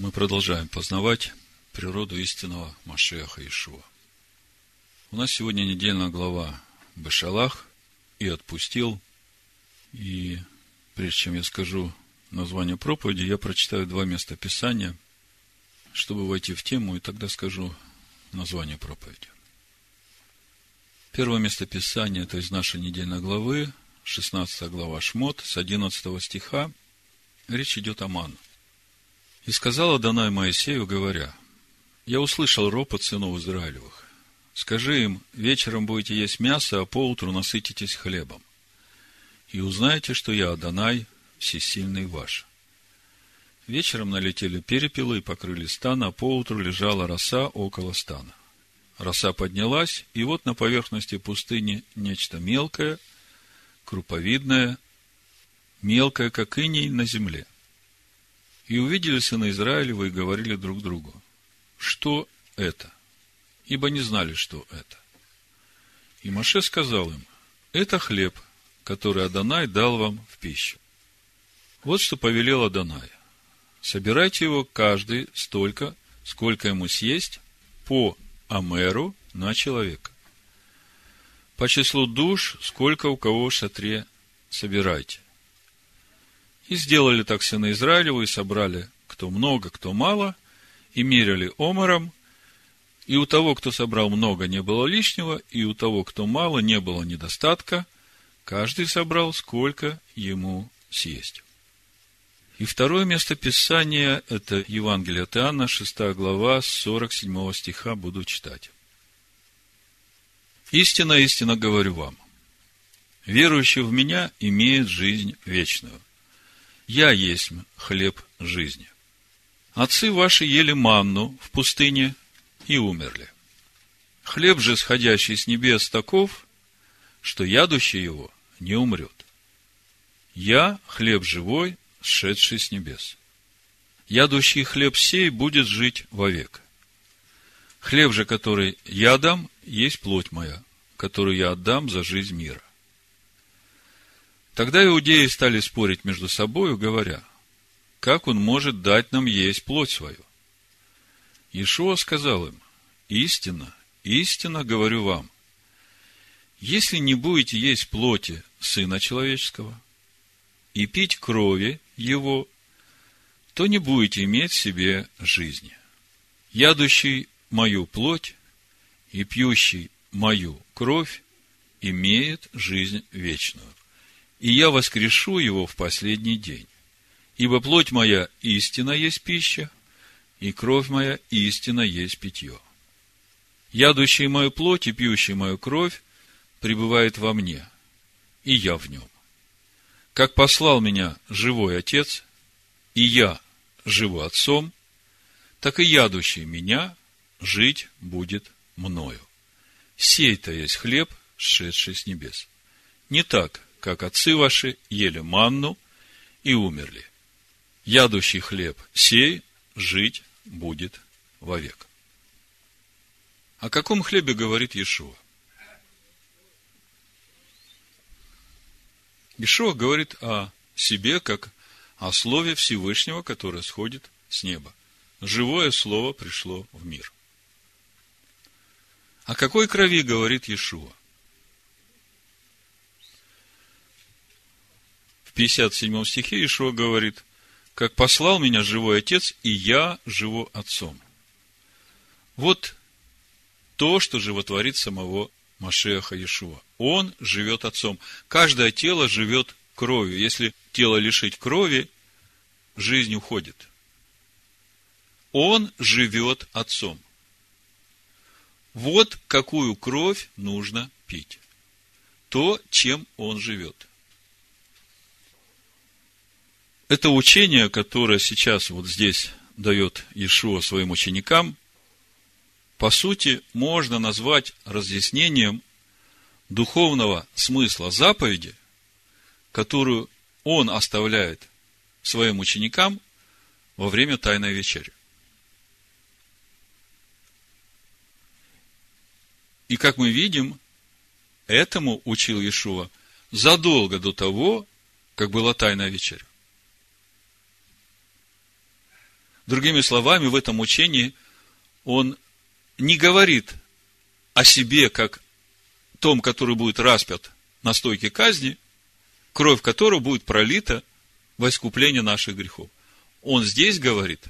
Мы продолжаем познавать природу истинного Машеха Ишуа. У нас сегодня недельная глава Бешалах и отпустил. И прежде чем я скажу название проповеди, я прочитаю два места Писания, чтобы войти в тему, и тогда скажу название проповеди. Первое место Писания, это из нашей недельной главы, 16 глава Шмот, с 11 стиха. Речь идет о ману. И сказала Данай Моисею, говоря, «Я услышал ропот сынов Израилевых. Скажи им, вечером будете есть мясо, а поутру насытитесь хлебом. И узнаете, что я, Адонай, всесильный ваш». Вечером налетели перепелы и покрыли стан, а поутру лежала роса около стана. Роса поднялась, и вот на поверхности пустыни нечто мелкое, круповидное, мелкое, как иней на земле – и увидели сына Израилева и говорили друг другу, что это? Ибо не знали, что это. И Маше сказал им, это хлеб, который Адонай дал вам в пищу. Вот что повелел Адонай. Собирайте его каждый столько, сколько ему съесть, по Амеру на человека. По числу душ, сколько у кого в шатре собирайте. И сделали так сыны Израилеву, и собрали кто много, кто мало, и меряли омором, и у того, кто собрал много, не было лишнего, и у того, кто мало, не было недостатка, каждый собрал, сколько ему съесть. И второе место Писания – это Евангелие от Иоанна, 6 глава, 47 стиха, буду читать. «Истина, истина говорю вам, верующий в Меня имеет жизнь вечную. Я есть хлеб жизни. Отцы ваши ели манну в пустыне и умерли. Хлеб же, сходящий с небес, таков, что ядущий его не умрет. Я хлеб живой, сшедший с небес. Ядущий хлеб сей будет жить вовек. Хлеб же, который я дам, есть плоть моя, которую я отдам за жизнь мира. Тогда иудеи стали спорить между собою, говоря, как он может дать нам есть плоть свою? Иешуа сказал им, истинно, истинно говорю вам, если не будете есть плоти Сына Человеческого и пить крови Его, то не будете иметь в себе жизни. Ядущий мою плоть и пьющий мою кровь имеет жизнь вечную и я воскрешу его в последний день. Ибо плоть моя истина есть пища, и кровь моя истина есть питье. Ядущий мою плоть и пьющий мою кровь пребывает во мне, и я в нем. Как послал меня живой Отец, и я живу Отцом, так и ядущий меня жить будет мною. Сей-то есть хлеб, сшедший с небес. Не так, как отцы ваши ели манну и умерли. Ядущий хлеб сей жить будет вовек. О каком хлебе говорит Иешуа? Иешуа говорит о себе, как о Слове Всевышнего, которое сходит с неба. Живое Слово пришло в мир. О какой крови говорит Иешуа? 57 стихе Ишуа говорит, как послал меня живой отец, и я живу отцом. Вот то, что животворит самого Машеха Иешуа. Он живет отцом. Каждое тело живет кровью. Если тело лишить крови, жизнь уходит. Он живет отцом. Вот какую кровь нужно пить. То, чем он живет. Это учение, которое сейчас вот здесь дает Иешуа своим ученикам, по сути, можно назвать разъяснением духовного смысла заповеди, которую он оставляет своим ученикам во время Тайной Вечери. И как мы видим, этому учил Иешуа задолго до того, как была Тайная Вечеря. Другими словами, в этом учении он не говорит о себе как том, который будет распят на стойке казни, кровь которого будет пролита во искупление наших грехов. Он здесь говорит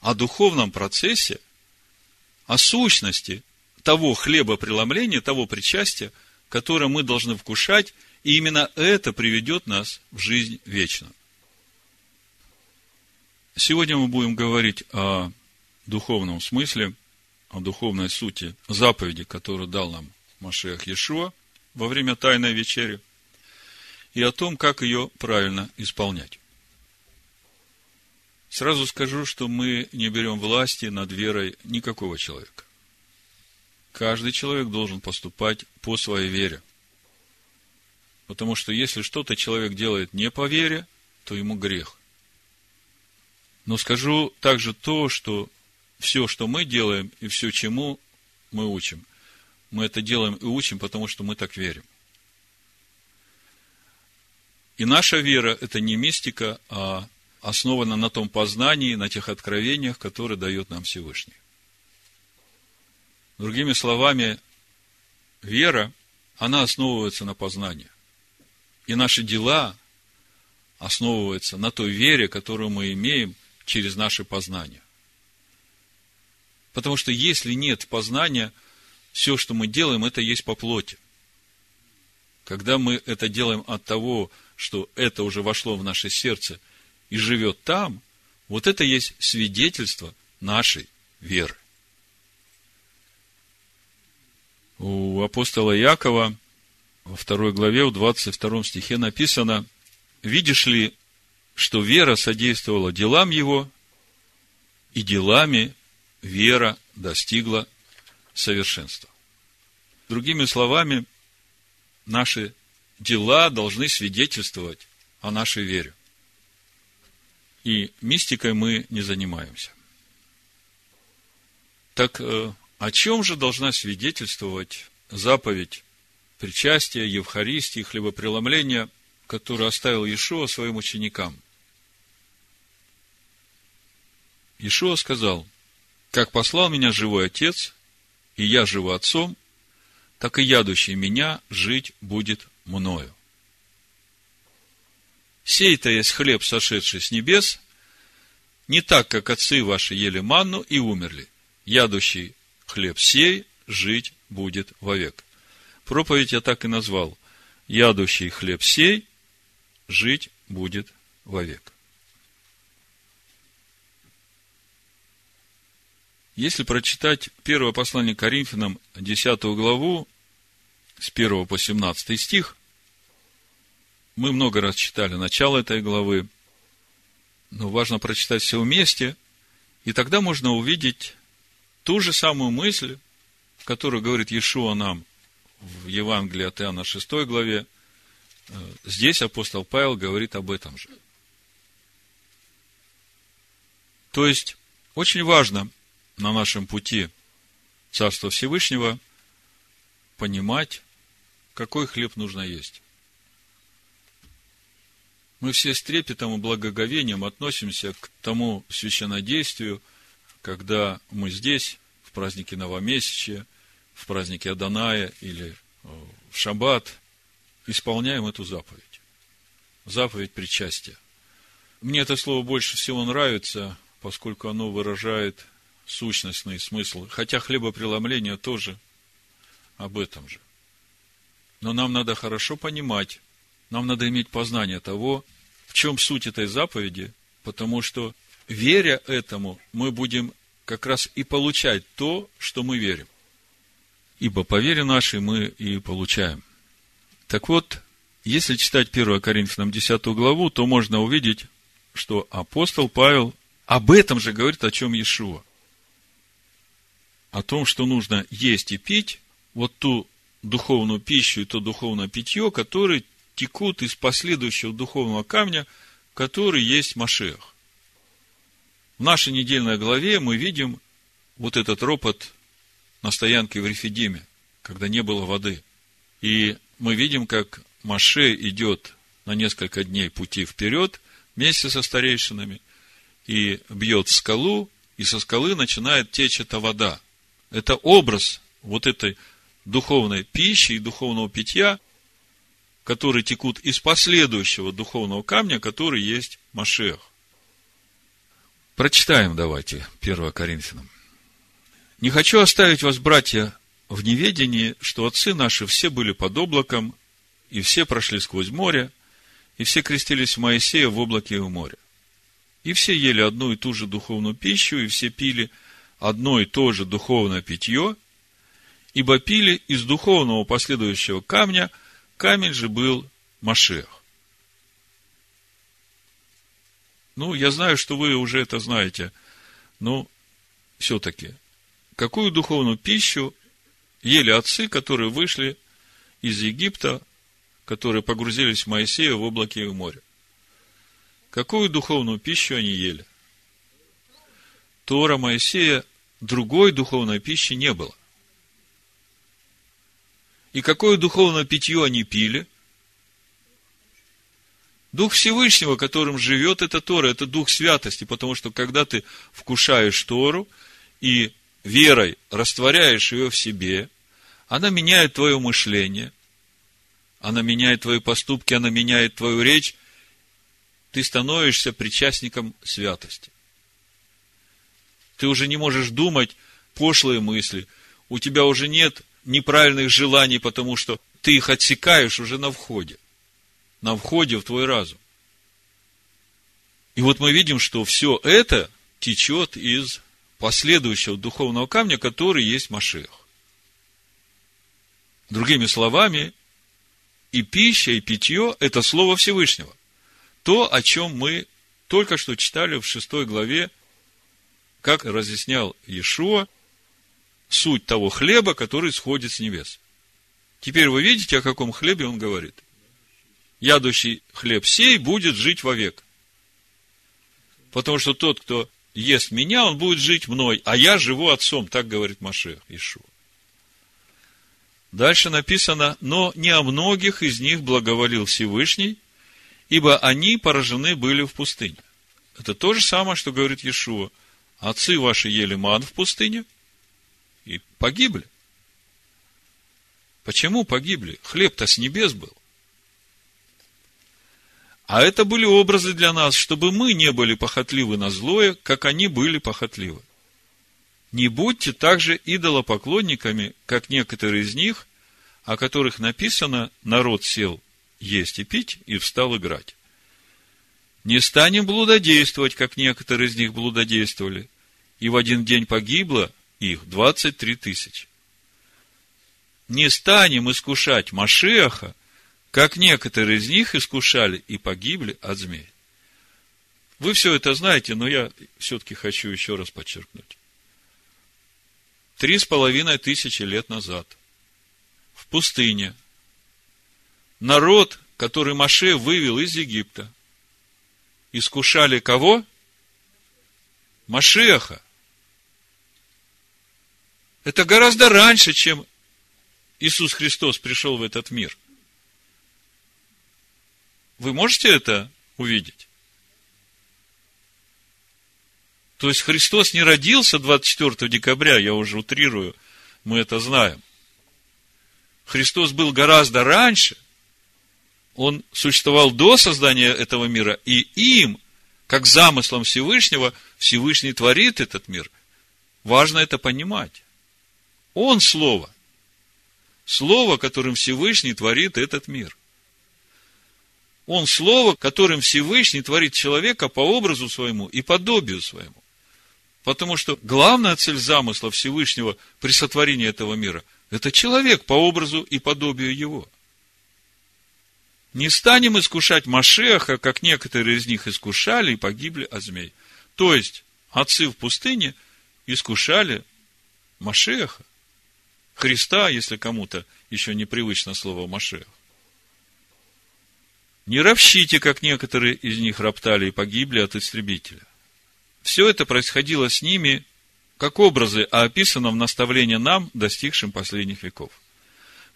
о духовном процессе, о сущности того хлеба преломления, того причастия, которое мы должны вкушать, и именно это приведет нас в жизнь вечную. Сегодня мы будем говорить о духовном смысле, о духовной сути заповеди, которую дал нам Машех Иешуа во время Тайной Вечери, и о том, как ее правильно исполнять. Сразу скажу, что мы не берем власти над верой никакого человека. Каждый человек должен поступать по своей вере. Потому что если что-то человек делает не по вере, то ему грех. Но скажу также то, что все, что мы делаем, и все, чему мы учим, мы это делаем и учим, потому что мы так верим. И наша вера – это не мистика, а основана на том познании, на тех откровениях, которые дает нам Всевышний. Другими словами, вера, она основывается на познании. И наши дела основываются на той вере, которую мы имеем – через наше познание. Потому что если нет познания, все, что мы делаем, это есть по плоти. Когда мы это делаем от того, что это уже вошло в наше сердце и живет там, вот это есть свидетельство нашей веры. У апостола Якова во второй главе, в 22 стихе написано, «Видишь ли, что вера содействовала делам его, и делами вера достигла совершенства. Другими словами, наши дела должны свидетельствовать о нашей вере. И мистикой мы не занимаемся. Так э, о чем же должна свидетельствовать заповедь причастия, Евхаристии, хлебопреломления, которую оставил Иешуа своим ученикам? Ишуа сказал, как послал меня живой Отец, и я живу Отцом, так и ядущий меня жить будет мною. Сей-то есть хлеб, сошедший с небес, не так, как отцы ваши ели манну и умерли. Ядущий хлеб сей жить будет вовек. Проповедь я так и назвал. Ядущий хлеб сей жить будет вовек. Если прочитать первое послание Коринфянам, 10 главу, с 1 по 17 стих, мы много раз читали начало этой главы, но важно прочитать все вместе, и тогда можно увидеть ту же самую мысль, которую говорит Иешуа нам в Евангелии от Иоанна 6 главе. Здесь апостол Павел говорит об этом же. То есть, очень важно на нашем пути Царства Всевышнего понимать, какой хлеб нужно есть. Мы все с трепетом и благоговением относимся к тому священнодействию, когда мы здесь, в празднике Новомесячия, в празднике Аданая или э, в Шаббат, исполняем эту заповедь. Заповедь причастия. Мне это слово больше всего нравится, поскольку оно выражает сущностный смысл. Хотя хлебопреломление тоже об этом же. Но нам надо хорошо понимать, нам надо иметь познание того, в чем суть этой заповеди, потому что, веря этому, мы будем как раз и получать то, что мы верим. Ибо по вере нашей мы и получаем. Так вот, если читать 1 Коринфянам 10 главу, то можно увидеть, что апостол Павел об этом же говорит, о чем Иешуа о том, что нужно есть и пить вот ту духовную пищу и то духовное питье, которые текут из последующего духовного камня, который есть Машех. В нашей недельной главе мы видим вот этот ропот на стоянке в Рефидиме, когда не было воды. И мы видим, как Маше идет на несколько дней пути вперед вместе со старейшинами, и бьет скалу, и со скалы начинает течь эта вода. Это образ вот этой духовной пищи и духовного питья, которые текут из последующего духовного камня, который есть Машех. Прочитаем давайте 1 Коринфянам. «Не хочу оставить вас, братья, в неведении, что отцы наши все были под облаком, и все прошли сквозь море, и все крестились в Моисея в облаке и в море. И все ели одну и ту же духовную пищу, и все пили одно и то же духовное питье, ибо пили из духовного последующего камня, камень же был Машех. Ну, я знаю, что вы уже это знаете, но все-таки, какую духовную пищу ели отцы, которые вышли из Египта, которые погрузились в Моисея в облаке и в море? Какую духовную пищу они ели? Тора Моисея другой духовной пищи не было. И какое духовное питье они пили? Дух Всевышнего, которым живет эта Тора, это Дух Святости, потому что когда ты вкушаешь Тору и верой растворяешь ее в себе, она меняет твое мышление, она меняет твои поступки, она меняет твою речь, ты становишься причастником святости. Ты уже не можешь думать пошлые мысли, у тебя уже нет неправильных желаний, потому что ты их отсекаешь уже на входе на входе в твой разум. И вот мы видим, что все это течет из последующего духовного камня, который есть Машех. Другими словами, и пища, и питье – это Слово Всевышнего. То, о чем мы только что читали в шестой главе, как разъяснял Иешуа, суть того хлеба, который сходит с небес. Теперь вы видите, о каком хлебе он говорит ядущий хлеб сей будет жить вовек. Потому что тот, кто ест меня, он будет жить мной, а я живу отцом, так говорит Машех Ишуа. Дальше написано, но не о многих из них благоволил Всевышний, ибо они поражены были в пустыне. Это то же самое, что говорит Иешуа. Отцы ваши ели ман в пустыне и погибли. Почему погибли? Хлеб-то с небес был. А это были образы для нас, чтобы мы не были похотливы на злое, как они были похотливы. Не будьте также идолопоклонниками, как некоторые из них, о которых написано «народ сел есть и пить и встал играть». Не станем блудодействовать, как некоторые из них блудодействовали, и в один день погибло их двадцать три тысячи. Не станем искушать Машеха, как некоторые из них искушали и погибли от змей. Вы все это знаете, но я все-таки хочу еще раз подчеркнуть. Три с половиной тысячи лет назад в пустыне народ, который Маше вывел из Египта, искушали кого? Машеха. Это гораздо раньше, чем Иисус Христос пришел в этот мир – вы можете это увидеть? То есть Христос не родился 24 декабря, я уже утрирую, мы это знаем. Христос был гораздо раньше, он существовал до создания этого мира, и им, как замыслом Всевышнего, Всевышний творит этот мир. Важно это понимать. Он Слово. Слово, которым Всевышний творит этот мир – он слово, которым Всевышний творит человека по образу своему и подобию своему. Потому что главная цель замысла Всевышнего при сотворении этого мира – это человек по образу и подобию его. Не станем искушать Машеха, как некоторые из них искушали и погибли от змей. То есть, отцы в пустыне искушали Машеха, Христа, если кому-то еще непривычно слово Машех. Не ропщите, как некоторые из них роптали и погибли от истребителя. Все это происходило с ними, как образы, а описано в наставлении нам, достигшим последних веков.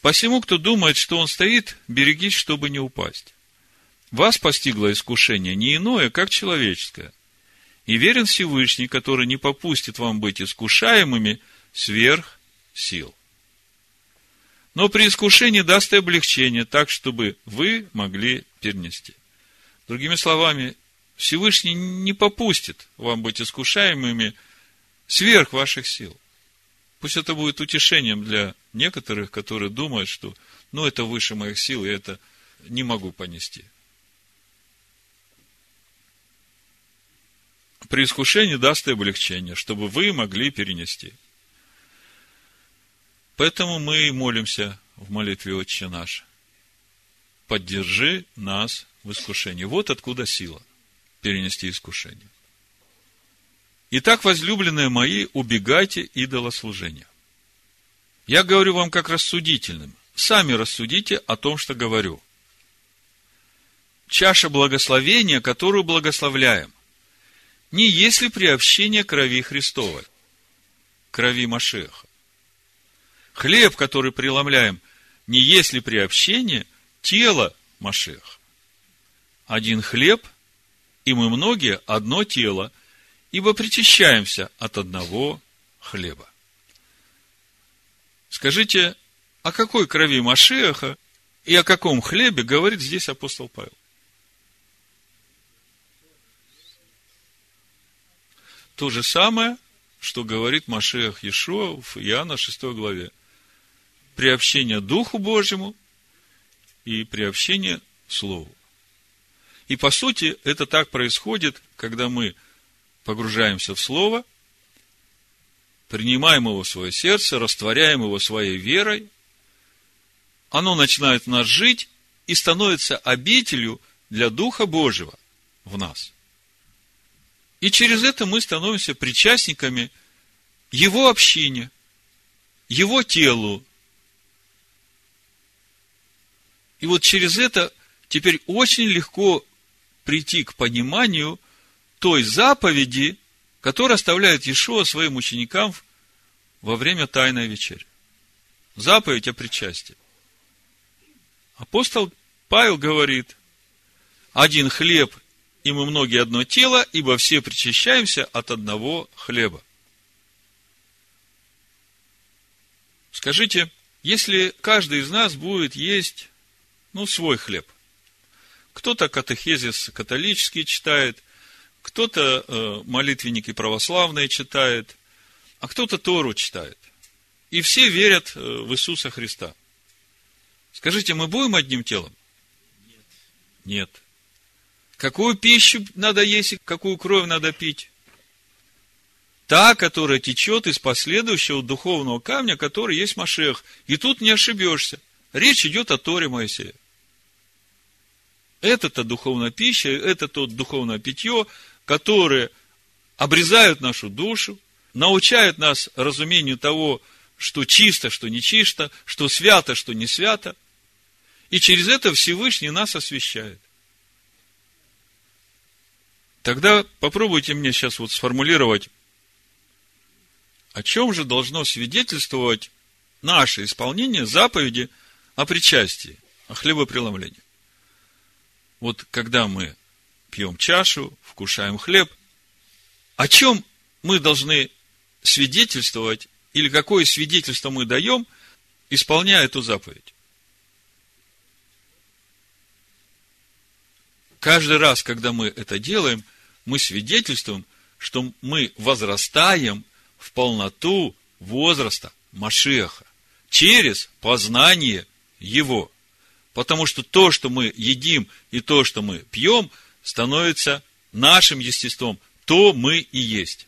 Посему, кто думает, что он стоит, берегись, чтобы не упасть. Вас постигло искушение не иное, как человеческое. И верен Всевышний, который не попустит вам быть искушаемыми сверх сил. Но при искушении даст и облегчение, так, чтобы вы могли перенести. Другими словами, Всевышний не попустит вам быть искушаемыми сверх ваших сил. Пусть это будет утешением для некоторых, которые думают, что ну это выше моих сил, я это не могу понести. При искушении даст и облегчение, чтобы вы могли перенести. Поэтому мы и молимся в молитве Отче наш. Поддержи нас в искушении. Вот откуда сила перенести искушение. Итак, возлюбленные мои, убегайте идолослужения. Я говорю вам как рассудительным. Сами рассудите о том, что говорю. Чаша благословения, которую благословляем, не есть ли приобщение крови Христовой, крови Машеха. Хлеб, который преломляем, не есть ли приобщение тела Машеха. Один хлеб, и мы многие одно тело, ибо причащаемся от одного хлеба. Скажите, о какой крови Машеха и о каком хлебе говорит здесь апостол Павел? То же самое, что говорит Машех Иешуа в Иоанна 6 главе. Приобщение Духу Божьему и приобщение Слову. И по сути, это так происходит, когда мы погружаемся в Слово, принимаем его в свое сердце, растворяем его своей верой, оно начинает в нас жить и становится обителью для Духа Божьего в нас. И через это мы становимся причастниками Его общине, Его телу. И вот через это теперь очень легко прийти к пониманию – той заповеди, которую оставляет Иешуа своим ученикам во время Тайной вечери. Заповедь о причастии. Апостол Павел говорит, один хлеб, и мы многие одно тело, ибо все причащаемся от одного хлеба. Скажите, если каждый из нас будет есть, ну, свой хлеб. Кто-то катехезис католический читает, кто-то э, молитвенники православные читает, а кто-то Тору читает. И все верят э, в Иисуса Христа. Скажите, мы будем одним телом? Нет. Какую пищу надо есть и какую кровь надо пить? Та, которая течет из последующего духовного камня, который есть Машех. И тут не ошибешься. Речь идет о Торе Моисея. Это-то духовная пища, это то духовное питье, которые обрезают нашу душу, научают нас разумению того, что чисто, что не чисто, что свято, что не свято. И через это Всевышний нас освящает. Тогда попробуйте мне сейчас вот сформулировать, о чем же должно свидетельствовать наше исполнение заповеди о причастии, о хлебопреломлении. Вот когда мы пьем чашу, вкушаем хлеб. О чем мы должны свидетельствовать, или какое свидетельство мы даем, исполняя эту заповедь? Каждый раз, когда мы это делаем, мы свидетельствуем, что мы возрастаем в полноту возраста Машеха через познание Его. Потому что то, что мы едим и то, что мы пьем, становится нашим естеством. То мы и есть.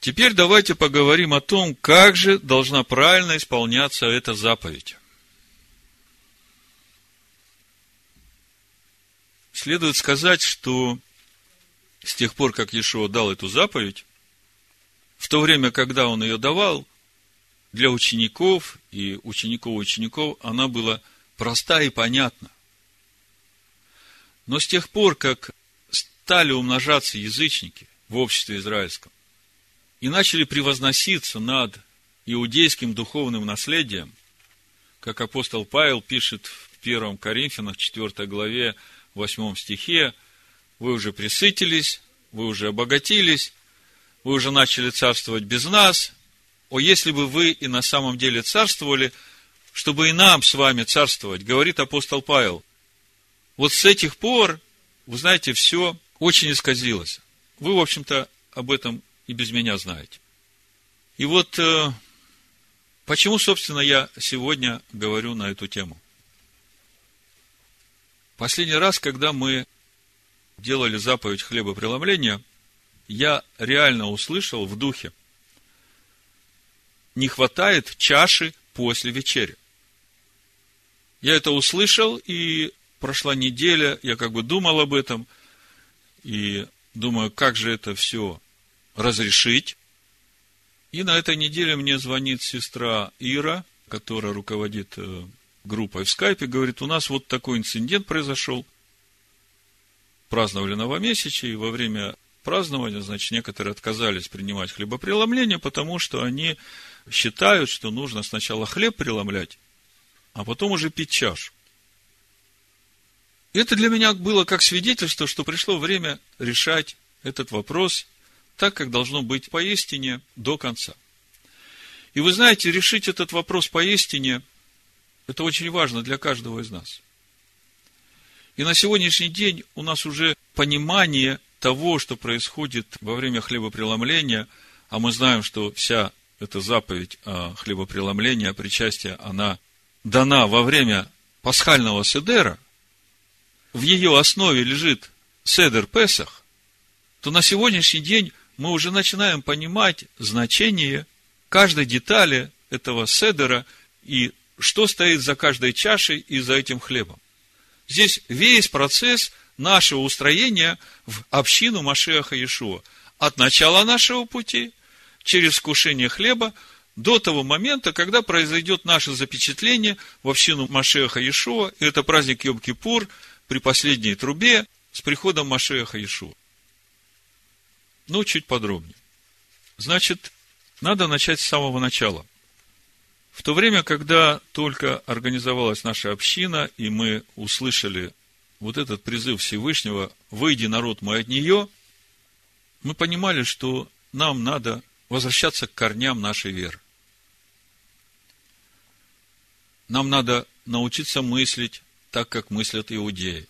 Теперь давайте поговорим о том, как же должна правильно исполняться эта заповедь. Следует сказать, что с тех пор, как Иешуа дал эту заповедь, в то время, когда он ее давал, для учеников и учеников учеников она была проста и понятна. Но с тех пор, как стали умножаться язычники в обществе израильском и начали превозноситься над иудейским духовным наследием, как апостол Павел пишет в 1 Коринфянах 4 главе 8 стихе, вы уже присытились, вы уже обогатились, вы уже начали царствовать без нас. О, если бы вы и на самом деле царствовали, чтобы и нам с вами царствовать, говорит апостол Павел. Вот с этих пор, вы знаете, все очень исказилось. Вы, в общем-то, об этом и без меня знаете. И вот э, почему, собственно, я сегодня говорю на эту тему. Последний раз, когда мы делали заповедь хлебопреломления, я реально услышал в духе, не хватает чаши после вечери. Я это услышал, и прошла неделя, я как бы думал об этом, и думаю, как же это все разрешить. И на этой неделе мне звонит сестра Ира, которая руководит э, группой в скайпе, говорит, у нас вот такой инцидент произошел. Праздновали новомесячие, и во время празднования, значит, некоторые отказались принимать хлебопреломление, потому что они считают, что нужно сначала хлеб преломлять, а потом уже пить чашу. Это для меня было как свидетельство, что пришло время решать этот вопрос так, как должно быть поистине до конца. И вы знаете, решить этот вопрос поистине, это очень важно для каждого из нас. И на сегодняшний день у нас уже понимание того, что происходит во время хлебопреломления, а мы знаем, что вся эта заповедь о причастии, она дана во время пасхального седера, в ее основе лежит седер Песах, то на сегодняшний день мы уже начинаем понимать значение каждой детали этого седера и что стоит за каждой чашей и за этим хлебом. Здесь весь процесс нашего устроения в общину Машеха Иешуа. От начала нашего пути, через вкушение хлеба, до того момента, когда произойдет наше запечатление в общину Машеха Иешуа, и это праздник Йом-Кипур при последней трубе с приходом Машеха Иешуа. Ну, чуть подробнее. Значит, надо начать с самого начала. В то время, когда только организовалась наша община, и мы услышали вот этот призыв Всевышнего «Выйди, народ мой, от нее», мы понимали, что нам надо возвращаться к корням нашей веры. Нам надо научиться мыслить так, как мыслят иудеи.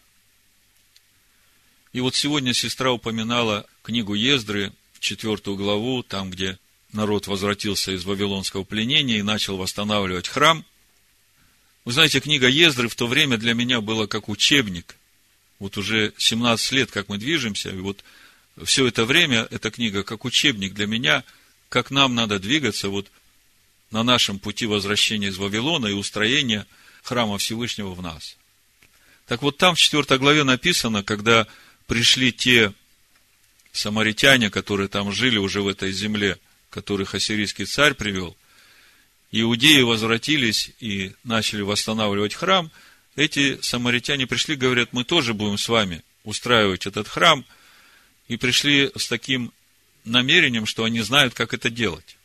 И вот сегодня сестра упоминала книгу Ездры, четвертую главу, там, где народ возвратился из вавилонского пленения и начал восстанавливать храм. Вы знаете, книга Ездры в то время для меня была как учебник. Вот уже 17 лет, как мы движемся, и вот все это время эта книга как учебник для меня, как нам надо двигаться вот на нашем пути возвращения из Вавилона и устроения храма Всевышнего в нас. Так вот там в 4 главе написано, когда пришли те самаритяне, которые там жили уже в этой земле, которых ассирийский царь привел, иудеи возвратились и начали восстанавливать храм, эти самаритяне пришли, говорят, мы тоже будем с вами устраивать этот храм, и пришли с таким намерением, что они знают, как это делать.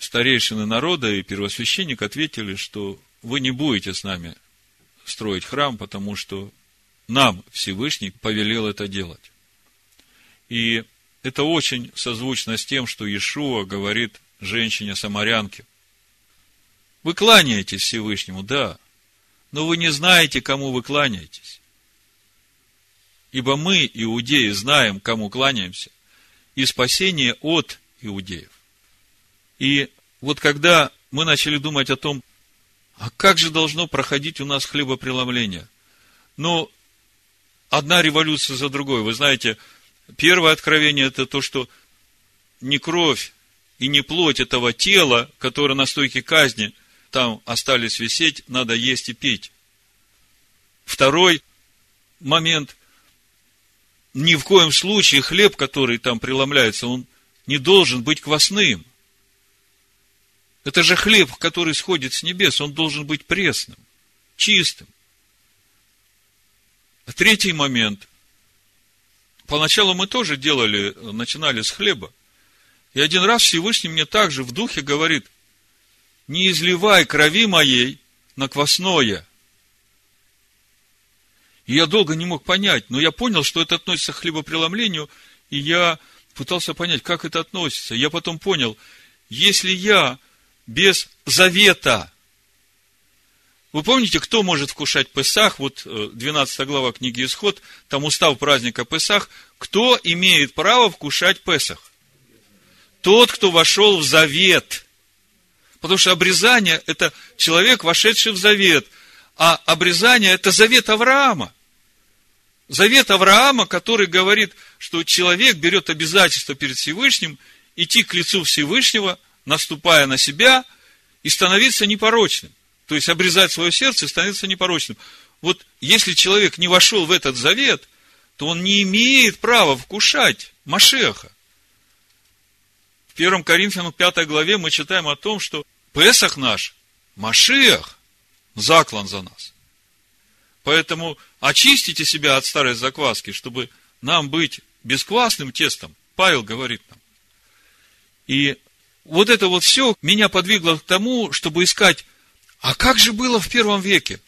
Старейшины народа и первосвященник ответили, что вы не будете с нами строить храм, потому что нам Всевышний повелел это делать. И это очень созвучно с тем, что Иешуа говорит женщине-самарянке. Вы кланяетесь Всевышнему, да, но вы не знаете, кому вы кланяетесь. Ибо мы, иудеи, знаем, кому кланяемся, и спасение от иудеев. И вот когда мы начали думать о том, а как же должно проходить у нас хлебопреломление? Ну, одна революция за другой. Вы знаете, первое откровение это то, что не кровь и не плоть этого тела, которое на стойке казни там остались висеть, надо есть и пить. Второй момент. Ни в коем случае хлеб, который там преломляется, он не должен быть квасным. Это же хлеб, который сходит с небес, он должен быть пресным, чистым. Третий момент. Поначалу мы тоже делали, начинали с хлеба. И один раз Всевышний мне также в духе говорит, не изливай крови моей на квасное. И я долго не мог понять, но я понял, что это относится к хлебопреломлению, и я пытался понять, как это относится. Я потом понял, если я без завета, вы помните, кто может вкушать Песах? Вот 12 э, глава книги Исход, там устав праздника Песах. Кто имеет право вкушать Песах? Тот, кто вошел в завет. Потому что обрезание – это человек, вошедший в завет. А обрезание – это завет Авраама. Завет Авраама, который говорит, что человек берет обязательство перед Всевышним идти к лицу Всевышнего, наступая на себя, и становиться непорочным. То есть обрезать свое сердце и становиться непорочным. Вот если человек не вошел в этот завет, то он не имеет права вкушать Машеха. В 1 Коринфянам 5 главе мы читаем о том, что Песах наш, Машех, заклан за нас. Поэтому очистите себя от старой закваски, чтобы нам быть бесквасным тестом. Павел говорит нам. И вот это вот все меня подвигло к тому, чтобы искать, а как же было в первом веке?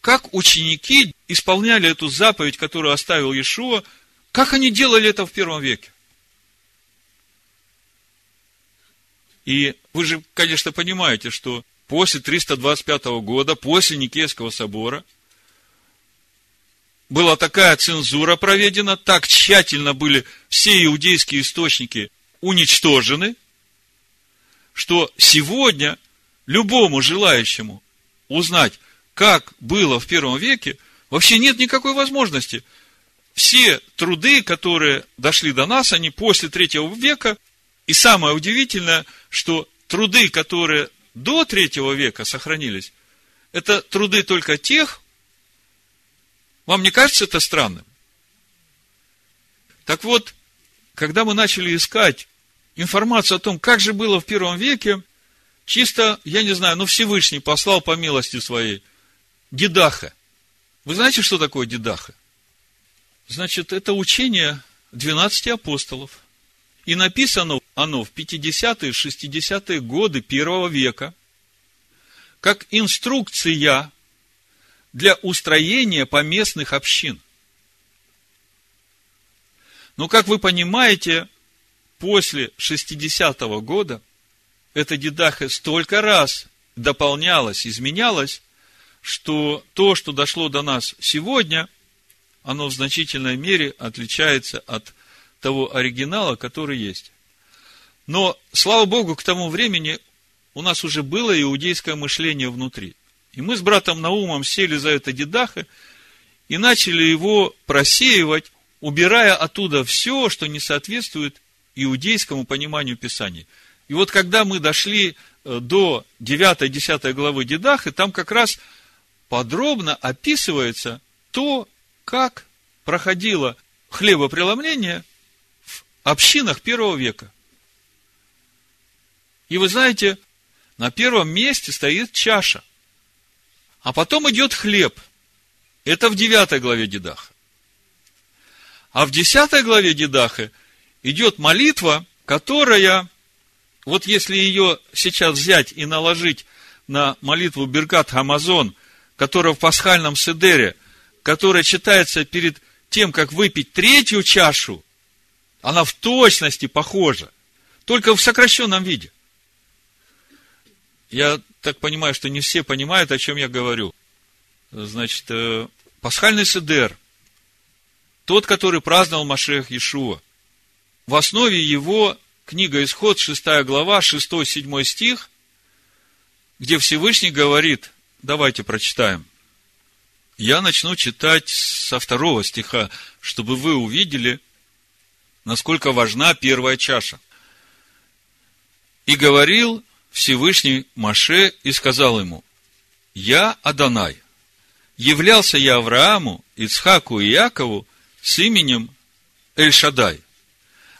Как ученики исполняли эту заповедь, которую оставил Иешуа, как они делали это в первом веке? И вы же, конечно, понимаете, что после 325 года, после Никейского собора – была такая цензура проведена, так тщательно были все иудейские источники уничтожены, что сегодня любому желающему узнать, как было в первом веке, вообще нет никакой возможности. Все труды, которые дошли до нас, они после третьего века. И самое удивительное, что труды, которые до третьего века сохранились, это труды только тех вам не кажется это странным? Так вот, когда мы начали искать информацию о том, как же было в первом веке, чисто, я не знаю, ну Всевышний послал по милости своей Дидаха. Вы знаете, что такое Дидаха? Значит, это учение 12 апостолов. И написано оно в 50-е, 60-е годы первого века, как инструкция для устроения поместных общин. Но, как вы понимаете, после 60-го года эта дидаха столько раз дополнялась, изменялась, что то, что дошло до нас сегодня, оно в значительной мере отличается от того оригинала, который есть. Но, слава Богу, к тому времени у нас уже было иудейское мышление внутри. И мы с братом Наумом сели за это дедаха и начали его просеивать, убирая оттуда все, что не соответствует иудейскому пониманию Писания. И вот когда мы дошли э, до 9-10 главы Дедахи, там как раз подробно описывается то, как проходило хлебопреломление в общинах первого века. И вы знаете, на первом месте стоит чаша – а потом идет хлеб. Это в 9 главе Дедаха. А в 10 главе Дедаха идет молитва, которая, вот если ее сейчас взять и наложить на молитву Беркат Хамазон, которая в пасхальном седере, которая читается перед тем, как выпить третью чашу, она в точности похожа, только в сокращенном виде. Я так понимаю, что не все понимают, о чем я говорю. Значит, э, пасхальный седер, тот, который праздновал Машех Иешуа, в основе его книга Исход, 6 глава, 6-7 стих, где Всевышний говорит, давайте прочитаем. Я начну читать со второго стиха, чтобы вы увидели, насколько важна первая чаша. И говорил Всевышний Маше и сказал ему, «Я Адонай, являлся я Аврааму, Ицхаку и Якову с именем Эль-Шадай,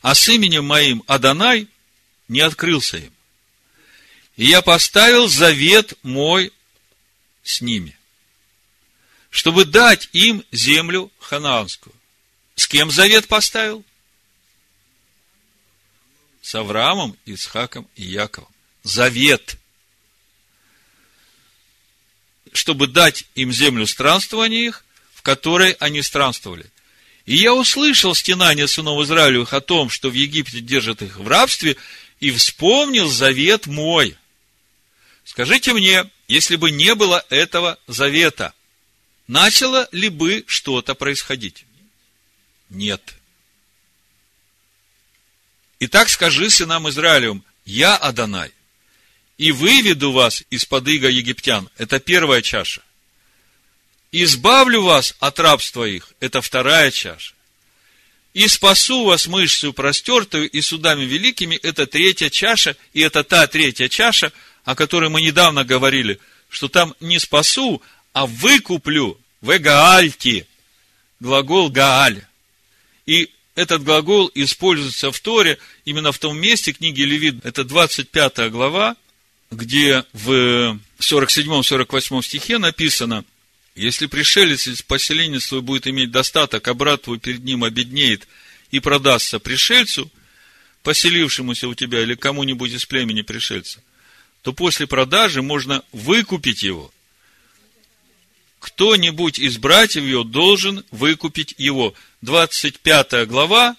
а с именем моим Адонай не открылся им. И я поставил завет мой с ними, чтобы дать им землю ханаанскую. С кем завет поставил? С Авраамом, Ицхаком и Яковом завет, чтобы дать им землю странствования их, в которой они странствовали. И я услышал стенание сынов Израилевых о том, что в Египте держат их в рабстве, и вспомнил завет мой. Скажите мне, если бы не было этого завета, начало ли бы что-то происходить? Нет. Итак, скажи сынам Израилевым, я Адонай, и выведу вас из-под иго египтян. Это первая чаша. Избавлю вас от рабства их. Это вторая чаша. И спасу вас мышцу простертую и судами великими. Это третья чаша. И это та третья чаша, о которой мы недавно говорили, что там не спасу, а выкуплю. Вегаальти. Глагол Гааль. И этот глагол используется в Торе именно в том месте книги Левит. Это 25 глава, где в 47-48 стихе написано, если пришелец из поселения свой будет иметь достаток, а брат твой перед ним обеднеет и продастся пришельцу, поселившемуся у тебя или кому-нибудь из племени пришельца, то после продажи можно выкупить его. Кто-нибудь из братьев его должен выкупить его. 25 глава,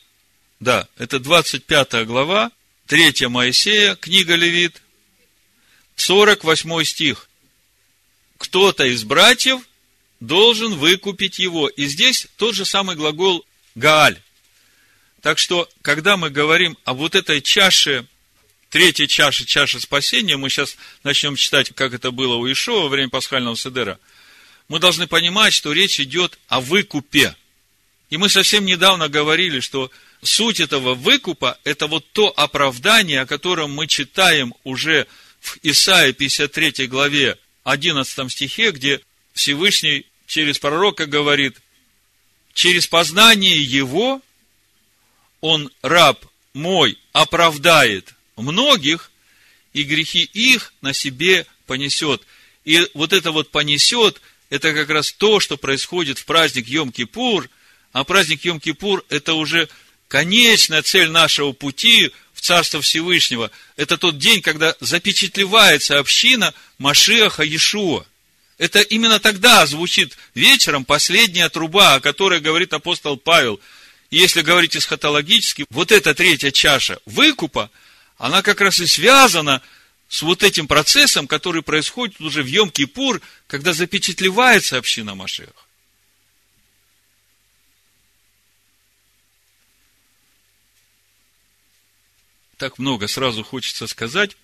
да, это 25 глава, 3 Моисея, книга Левит, 48 стих. Кто-то из братьев должен выкупить его. И здесь тот же самый глагол Гааль. Так что, когда мы говорим о вот этой чаше, третьей чаше, чаше спасения, мы сейчас начнем читать, как это было у Ишова во время пасхального седера, мы должны понимать, что речь идет о выкупе. И мы совсем недавно говорили, что суть этого выкупа – это вот то оправдание, о котором мы читаем уже в Исаии 53 главе 11 стихе, где Всевышний через пророка говорит, через познание его он, раб мой, оправдает многих, и грехи их на себе понесет. И вот это вот понесет, это как раз то, что происходит в праздник Йом-Кипур, а праздник Йом-Кипур – это уже конечная цель нашего пути в Царство Всевышнего. Это тот день, когда запечатлевается община Машеха Иешуа. Это именно тогда звучит вечером последняя труба, о которой говорит апостол Павел. И если говорить эсхатологически, вот эта третья чаша выкупа, она как раз и связана с вот этим процессом, который происходит уже в Йом-Кипур, когда запечатлевается община Машеха. Так много сразу хочется сказать.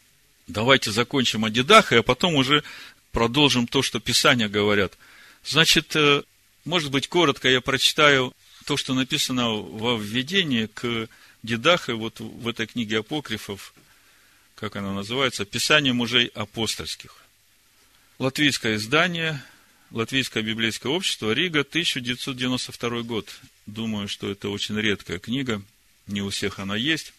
Давайте закончим о дедах, а потом уже продолжим то, что Писания говорят. Значит, э, может быть, коротко я прочитаю то, что написано во введении к Дедахе, вот в этой книге апокрифов, как она называется, «Писание мужей апостольских». Латвийское издание, Латвийское библейское общество, Рига, 1992 год. Думаю, что это очень редкая книга, не у всех она есть.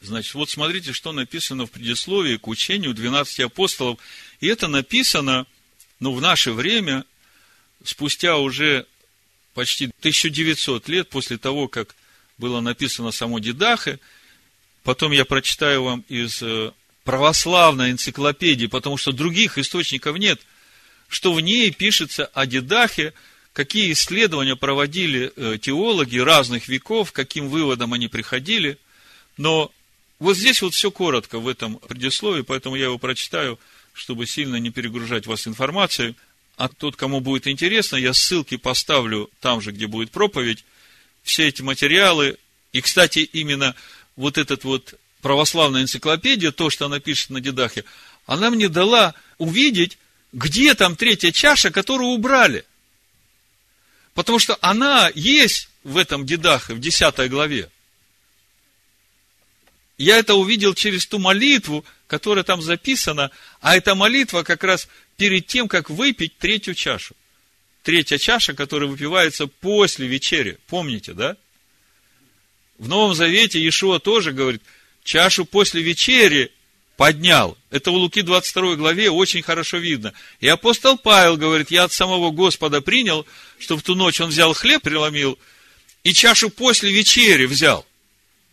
Значит, вот смотрите, что написано в предисловии к учению 12 апостолов. И это написано, ну, в наше время, спустя уже почти 1900 лет после того, как было написано само Дедахе. Потом я прочитаю вам из э, православной энциклопедии, потому что других источников нет, что в ней пишется о Дедахе, какие исследования проводили э, теологи разных веков, каким выводом они приходили. Но вот здесь вот все коротко в этом предисловии, поэтому я его прочитаю, чтобы сильно не перегружать вас информацией. А тот, кому будет интересно, я ссылки поставлю там же, где будет проповедь. Все эти материалы, и, кстати, именно вот этот вот православная энциклопедия, то, что она пишет на дедахе, она мне дала увидеть, где там третья чаша, которую убрали. Потому что она есть в этом дедахе, в 10 главе. Я это увидел через ту молитву, которая там записана, а эта молитва как раз перед тем, как выпить третью чашу. Третья чаша, которая выпивается после вечери. Помните, да? В Новом Завете Иешуа тоже говорит, чашу после вечери поднял. Это у Луки 22 главе очень хорошо видно. И апостол Павел говорит, я от самого Господа принял, что в ту ночь он взял хлеб, преломил, и чашу после вечери взял.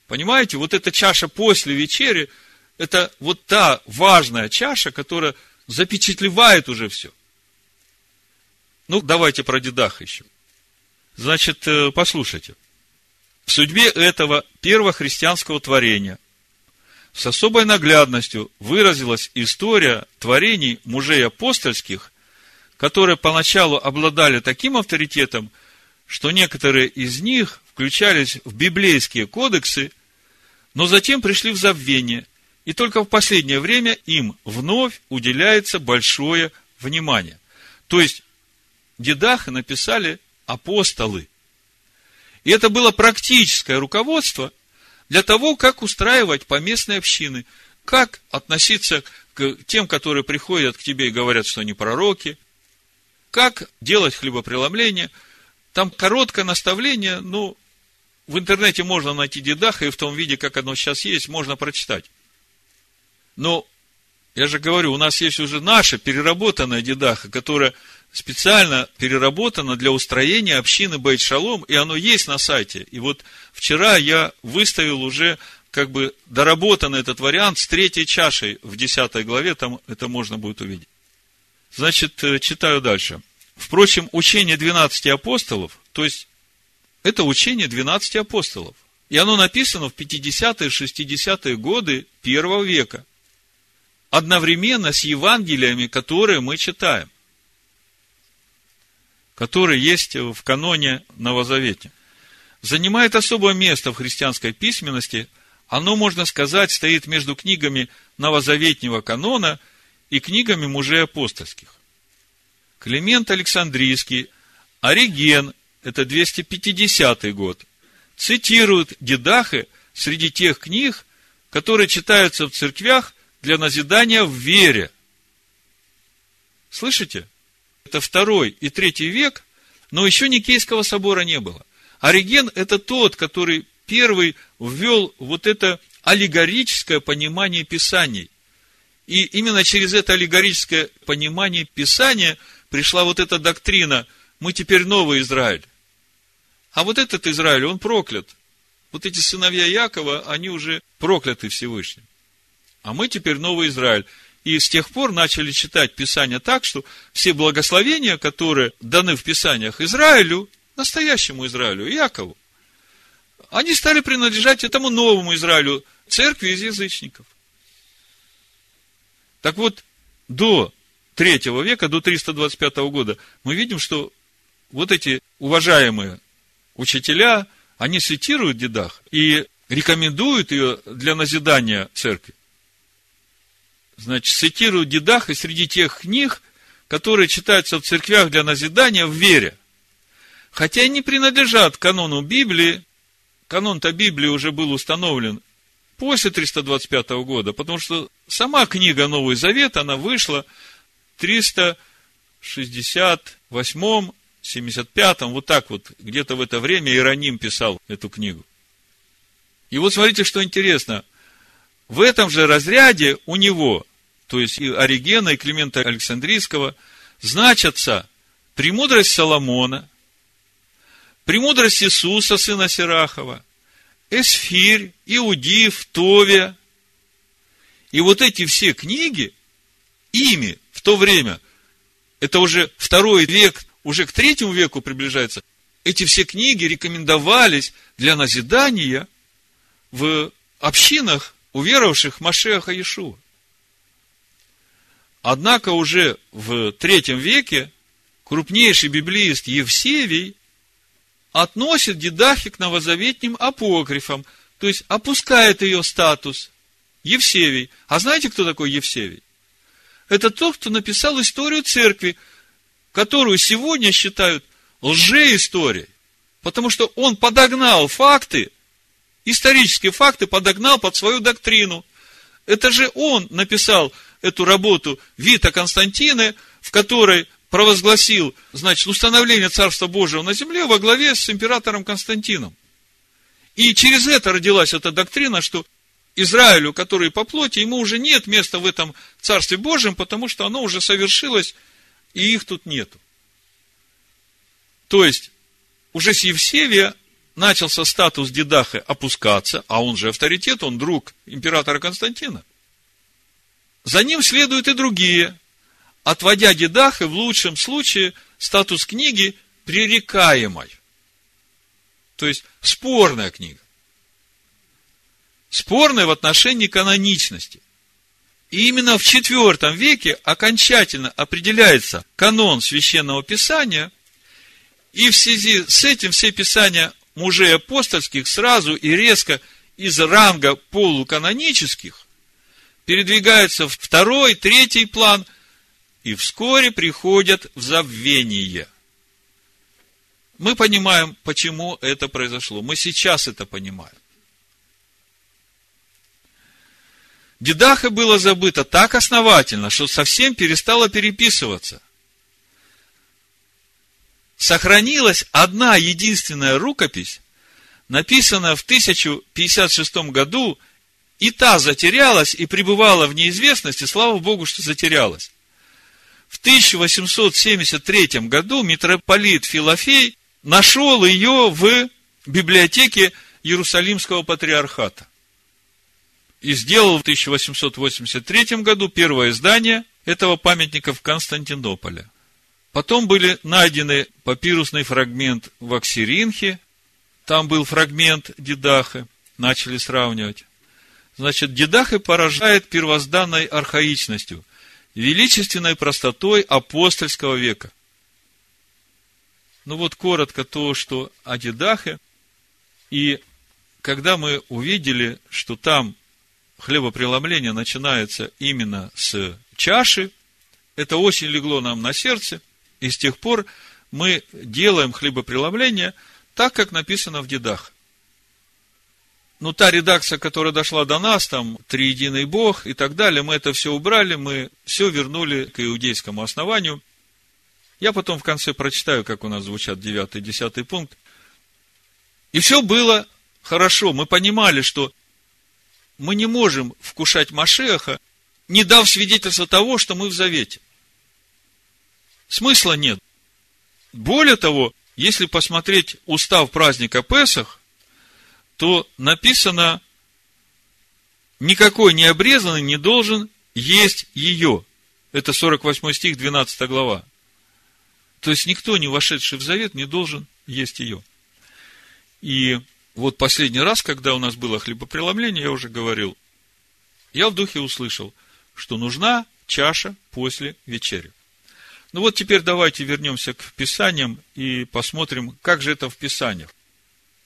Понимаете, вот эта чаша после вечери, это вот та важная чаша, которая запечатлевает уже все. Ну, давайте про Дедаха еще. Значит, э, послушайте. В судьбе этого первого христианского творения с особой наглядностью выразилась история творений мужей апостольских, которые поначалу обладали таким авторитетом, что некоторые из них включались в библейские кодексы, но затем пришли в забвение, и только в последнее время им вновь уделяется большое внимание. То есть, Дедаха написали апостолы. И это было практическое руководство для того, как устраивать поместные общины, как относиться к тем, которые приходят к тебе и говорят, что они пророки, как делать хлебопреломление. Там короткое наставление, ну, в интернете можно найти дедаха, и в том виде, как оно сейчас есть, можно прочитать. Но, я же говорю, у нас есть уже наша переработанная дедаха, которая специально переработано для устроения общины Бейт Шалом, и оно есть на сайте. И вот вчера я выставил уже как бы доработанный этот вариант с третьей чашей в десятой главе, там это можно будет увидеть. Значит, э, читаю дальше. Впрочем, учение 12 апостолов, то есть это учение 12 апостолов. И оно написано в 50-е, 60-е годы первого века. Одновременно с Евангелиями, которые мы читаем который есть в каноне Новозавете. Занимает особое место в христианской письменности. Оно, можно сказать, стоит между книгами Новозаветнего канона и книгами мужей апостольских. Климент Александрийский, Ориген, это 250 год, цитируют Дедахе среди тех книг, которые читаются в церквях для назидания в вере. Слышите? это второй и третий век, но еще Никейского собора не было. Ориген – это тот, который первый ввел вот это аллегорическое понимание Писаний. И именно через это аллегорическое понимание Писания пришла вот эта доктрина «Мы теперь новый Израиль». А вот этот Израиль, он проклят. Вот эти сыновья Якова, они уже прокляты Всевышним. А мы теперь новый Израиль. И с тех пор начали читать Писание так, что все благословения, которые даны в Писаниях Израилю, настоящему Израилю, Якову, они стали принадлежать этому новому Израилю, церкви из язычников. Так вот, до третьего века, до 325 года, мы видим, что вот эти уважаемые учителя, они цитируют Дедах и рекомендуют ее для назидания церкви значит, цитирую Дедаха среди тех книг, которые читаются в церквях для назидания в вере. Хотя и не принадлежат канону Библии, канон-то Библии уже был установлен после 325 года, потому что сама книга Новый Завет, она вышла в 368 75 вот так вот, где-то в это время Иероним писал эту книгу. И вот смотрите, что интересно. В этом же разряде у него то есть и Оригена, и Климента Александрийского, значатся премудрость Соломона, премудрость Иисуса, сына Сирахова, Эсфирь, Иудив, Товия. И вот эти все книги, ими в то время, это уже второй век, уже к третьему веку приближается, эти все книги рекомендовались для назидания в общинах уверовавших Машеха Иешуа. Однако уже в третьем веке крупнейший библиист Евсевий относит Дедахи к новозаветним апокрифам, то есть опускает ее статус. Евсевий. А знаете, кто такой Евсевий? Это тот, кто написал историю церкви, которую сегодня считают лжеисторией, потому что он подогнал факты, исторические факты подогнал под свою доктрину. Это же он написал эту работу Вита Константины, в которой провозгласил, значит, установление Царства Божьего на земле во главе с императором Константином. И через это родилась эта доктрина, что Израилю, который по плоти, ему уже нет места в этом Царстве Божьем, потому что оно уже совершилось, и их тут нету. То есть, уже с Евсевия начался статус Дедахы опускаться, а он же авторитет, он друг императора Константина. За ним следуют и другие, отводя Дедаха в лучшем случае статус книги пререкаемой. То есть, спорная книга. Спорная в отношении каноничности. И именно в IV веке окончательно определяется канон священного писания, и в связи с этим все писания мужей апостольских сразу и резко из ранга полуканонических передвигаются в второй, третий план и вскоре приходят в забвение. Мы понимаем, почему это произошло. Мы сейчас это понимаем. Дедаха было забыто так основательно, что совсем перестало переписываться. Сохранилась одна единственная рукопись, написанная в 1056 году, и та затерялась и пребывала в неизвестности, слава Богу, что затерялась. В 1873 году митрополит Филофей нашел ее в библиотеке Иерусалимского патриархата и сделал в 1883 году первое издание этого памятника в Константинополе. Потом были найдены папирусный фрагмент в Аксиринхе, там был фрагмент Дедахы, начали сравнивать. Значит, Дедахы поражает первозданной архаичностью, величественной простотой апостольского века. Ну вот коротко то, что о Дедахе. И когда мы увидели, что там хлебопреломление начинается именно с чаши, это очень легло нам на сердце, и с тех пор мы делаем хлебопреломление так, как написано в дедах. Ну, та редакция, которая дошла до нас, там, триединый Бог и так далее, мы это все убрали, мы все вернули к иудейскому основанию. Я потом в конце прочитаю, как у нас звучат 9 и 10 пункт. И все было хорошо. Мы понимали, что мы не можем вкушать Машеха, не дав свидетельства того, что мы в завете. Смысла нет. Более того, если посмотреть устав праздника Песах, то написано, никакой необрезанный не должен есть ее. Это 48 стих, 12 глава. То есть, никто, не вошедший в завет, не должен есть ее. И вот последний раз, когда у нас было хлебопреломление, я уже говорил, я в духе услышал, что нужна чаша после вечери. Ну вот теперь давайте вернемся к Писаниям и посмотрим, как же это в Писаниях.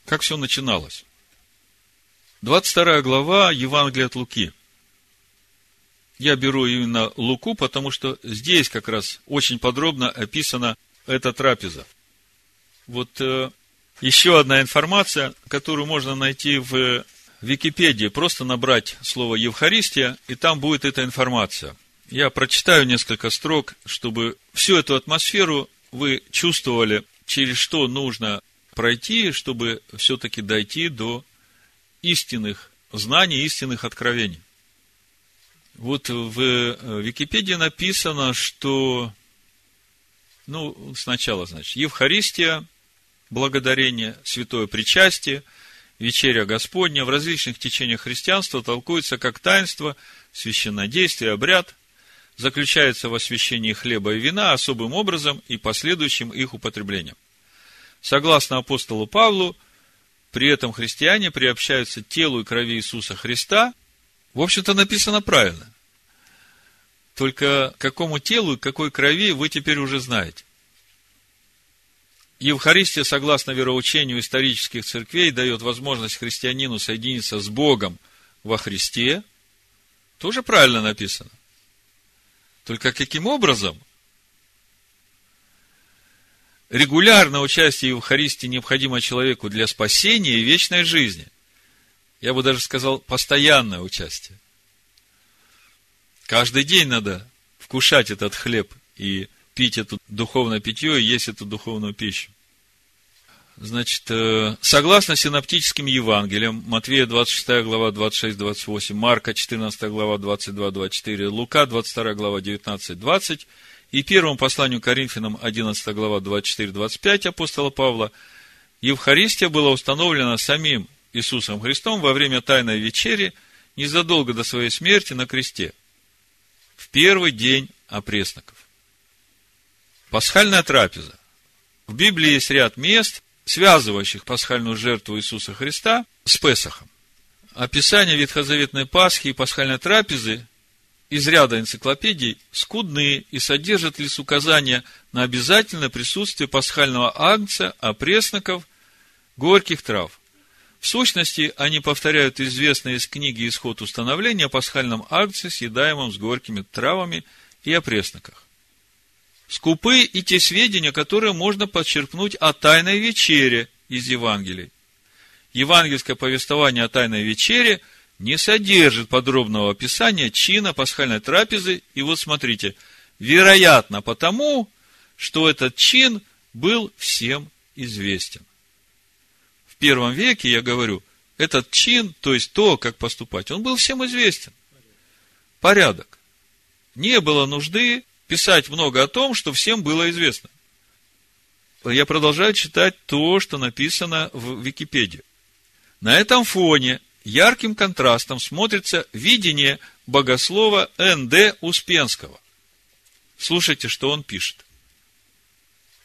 Как все начиналось. 22 глава Евангелия от Луки. Я беру именно Луку, потому что здесь как раз очень подробно описана эта трапеза. Вот э, еще одна информация, которую можно найти в Википедии. Просто набрать слово Евхаристия, и там будет эта информация. Я прочитаю несколько строк, чтобы всю эту атмосферу вы чувствовали, через что нужно пройти, чтобы все-таки дойти до истинных знаний, истинных откровений. Вот в Википедии написано, что, ну, сначала, значит, Евхаристия – благодарение, святое причастие, вечеря Господня в различных течениях христианства толкуется как таинство, священнодействие, обряд, заключается в освящении хлеба и вина особым образом и последующим их употреблением. Согласно апостолу Павлу, при этом христиане приобщаются телу и крови Иисуса Христа. В общем-то, написано правильно. Только какому телу и какой крови вы теперь уже знаете. Евхаристия, согласно вероучению исторических церквей, дает возможность христианину соединиться с Богом во Христе. Тоже правильно написано. Только каким образом? Регулярное участие в Евхаристии необходимо человеку для спасения и вечной жизни. Я бы даже сказал, постоянное участие. Каждый день надо вкушать этот хлеб и пить это духовное питье и есть эту духовную пищу. Значит, э, согласно синоптическим Евангелиям, Матвея 26 глава 26-28, Марка 14 глава 22-24, Лука 22 глава 19-20 и первому посланию Коринфянам 11 глава 24-25 апостола Павла, Евхаристия была установлена самим Иисусом Христом во время Тайной Вечери незадолго до своей смерти на кресте, в первый день опресноков. Пасхальная трапеза. В Библии есть ряд мест, связывающих пасхальную жертву Иисуса Христа с Песохом. Описание Ветхозаветной Пасхи и пасхальной трапезы из ряда энциклопедий скудные и содержат лишь указания на обязательное присутствие пасхального агнца, опресноков, горьких трав. В сущности, они повторяют известное из книги «Исход установления» о пасхальном акции, съедаемом с горькими травами и опресноках. Скупы и те сведения, которые можно подчеркнуть о тайной вечере из Евангелий. Евангельское повествование о тайной вечере не содержит подробного описания чина пасхальной трапезы. И вот смотрите, вероятно потому, что этот чин был всем известен первом веке, я говорю, этот чин, то есть то, как поступать, он был всем известен. Порядок. Не было нужды писать много о том, что всем было известно. Я продолжаю читать то, что написано в Википедии. На этом фоне ярким контрастом смотрится видение богослова Н.Д. Успенского. Слушайте, что он пишет.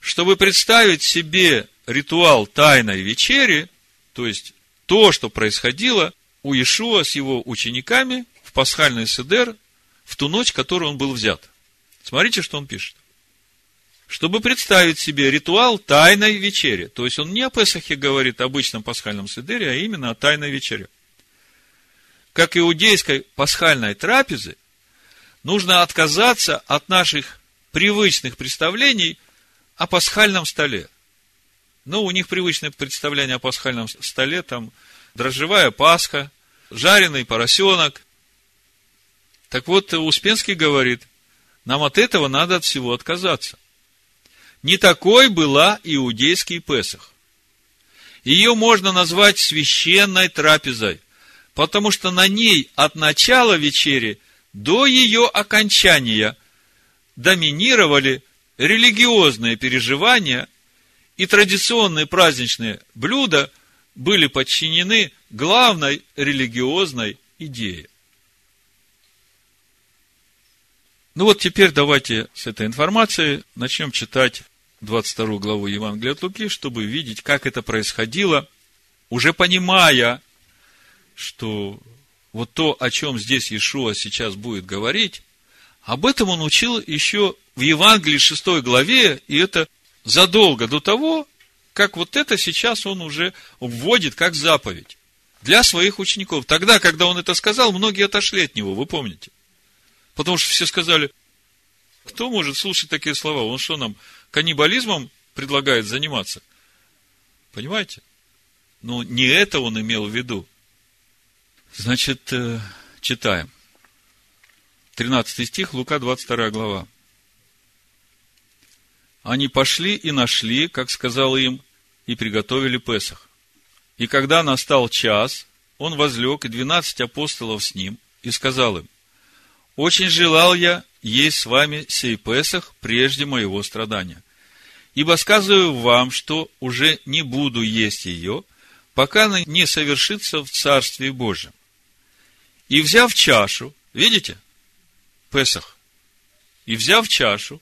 Чтобы представить себе ритуал тайной вечери, то есть то, что происходило у Иешуа с его учениками в пасхальный седер в ту ночь, в которую он был взят. Смотрите, что он пишет. Чтобы представить себе ритуал тайной вечери. То есть, он не о Песахе говорит, обычном пасхальном седере, а именно о тайной вечере. Как иудейской пасхальной трапезы, нужно отказаться от наших привычных представлений о пасхальном столе. Ну, у них привычное представление о пасхальном столе, там дрожжевая пасха, жареный поросенок. Так вот, Успенский говорит, нам от этого надо от всего отказаться. Не такой была иудейский Песах. Ее можно назвать священной трапезой, потому что на ней от начала вечери до ее окончания доминировали религиозные переживания и традиционные праздничные блюда были подчинены главной религиозной идее. Ну вот теперь давайте с этой информацией начнем читать 22 главу Евангелия от Луки, чтобы видеть, как это происходило, уже понимая, что вот то, о чем здесь Иешуа сейчас будет говорить, об этом он учил еще в Евангелии 6 главе, и это задолго до того, как вот это сейчас он уже вводит как заповедь для своих учеников. Тогда, когда он это сказал, многие отошли от него, вы помните? Потому что все сказали, кто может слушать такие слова? Он что нам, каннибализмом предлагает заниматься? Понимаете? Но не это он имел в виду. Значит, э, читаем. 13 стих, Лука, 22 глава. Они пошли и нашли, как сказал им, и приготовили Песах. И когда настал час, он возлег, и двенадцать апостолов с ним, и сказал им, «Очень желал я есть с вами сей Песах прежде моего страдания. Ибо сказываю вам, что уже не буду есть ее, пока она не совершится в Царстве Божьем. И взяв чашу, видите, Песах, и взяв чашу,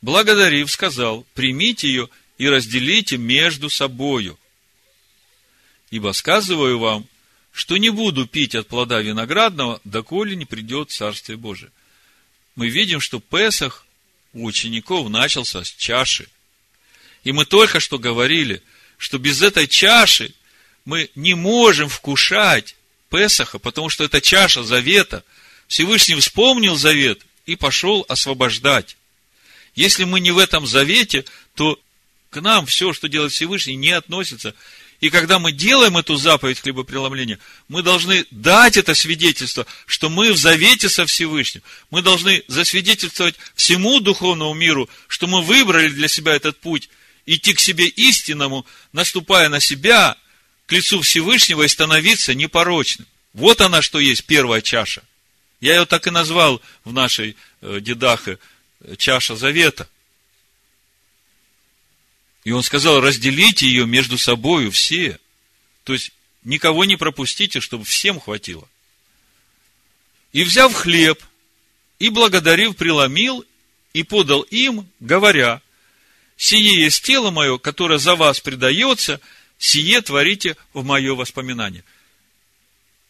благодарив, сказал, примите ее и разделите между собою. Ибо сказываю вам, что не буду пить от плода виноградного, доколе не придет Царствие Божие. Мы видим, что Песах у учеников начался с чаши. И мы только что говорили, что без этой чаши мы не можем вкушать Песаха, потому что это чаша завета. Всевышний вспомнил завет и пошел освобождать. Если мы не в этом завете, то к нам все, что делает Всевышний, не относится. И когда мы делаем эту заповедь хлебопреломления, мы должны дать это свидетельство, что мы в завете со Всевышним. Мы должны засвидетельствовать всему духовному миру, что мы выбрали для себя этот путь, идти к себе истинному, наступая на себя, к лицу Всевышнего и становиться непорочным. Вот она, что есть первая чаша. Я ее так и назвал в нашей э, дедахе чаша завета. И он сказал, разделите ее между собою все. То есть, никого не пропустите, чтобы всем хватило. И взяв хлеб, и благодарив, преломил, и подал им, говоря, «Сие есть тело мое, которое за вас предается, сие творите в мое воспоминание».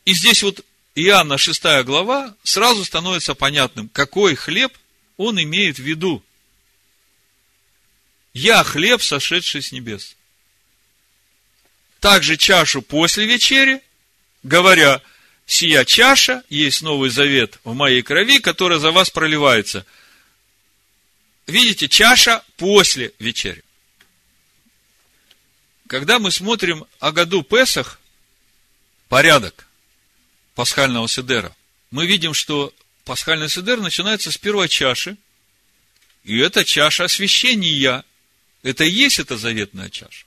И здесь вот Иоанна 6 глава сразу становится понятным, какой хлеб он имеет в виду. Я хлеб, сошедший с небес. Также чашу после вечери, говоря, сия чаша есть Новый Завет в моей крови, которая за вас проливается. Видите, чаша после вечери. Когда мы смотрим о году Песах, порядок пасхального седера, мы видим, что пасхальный седер начинается с первой чаши, и это чаша освящения. Это и есть эта заветная чаша.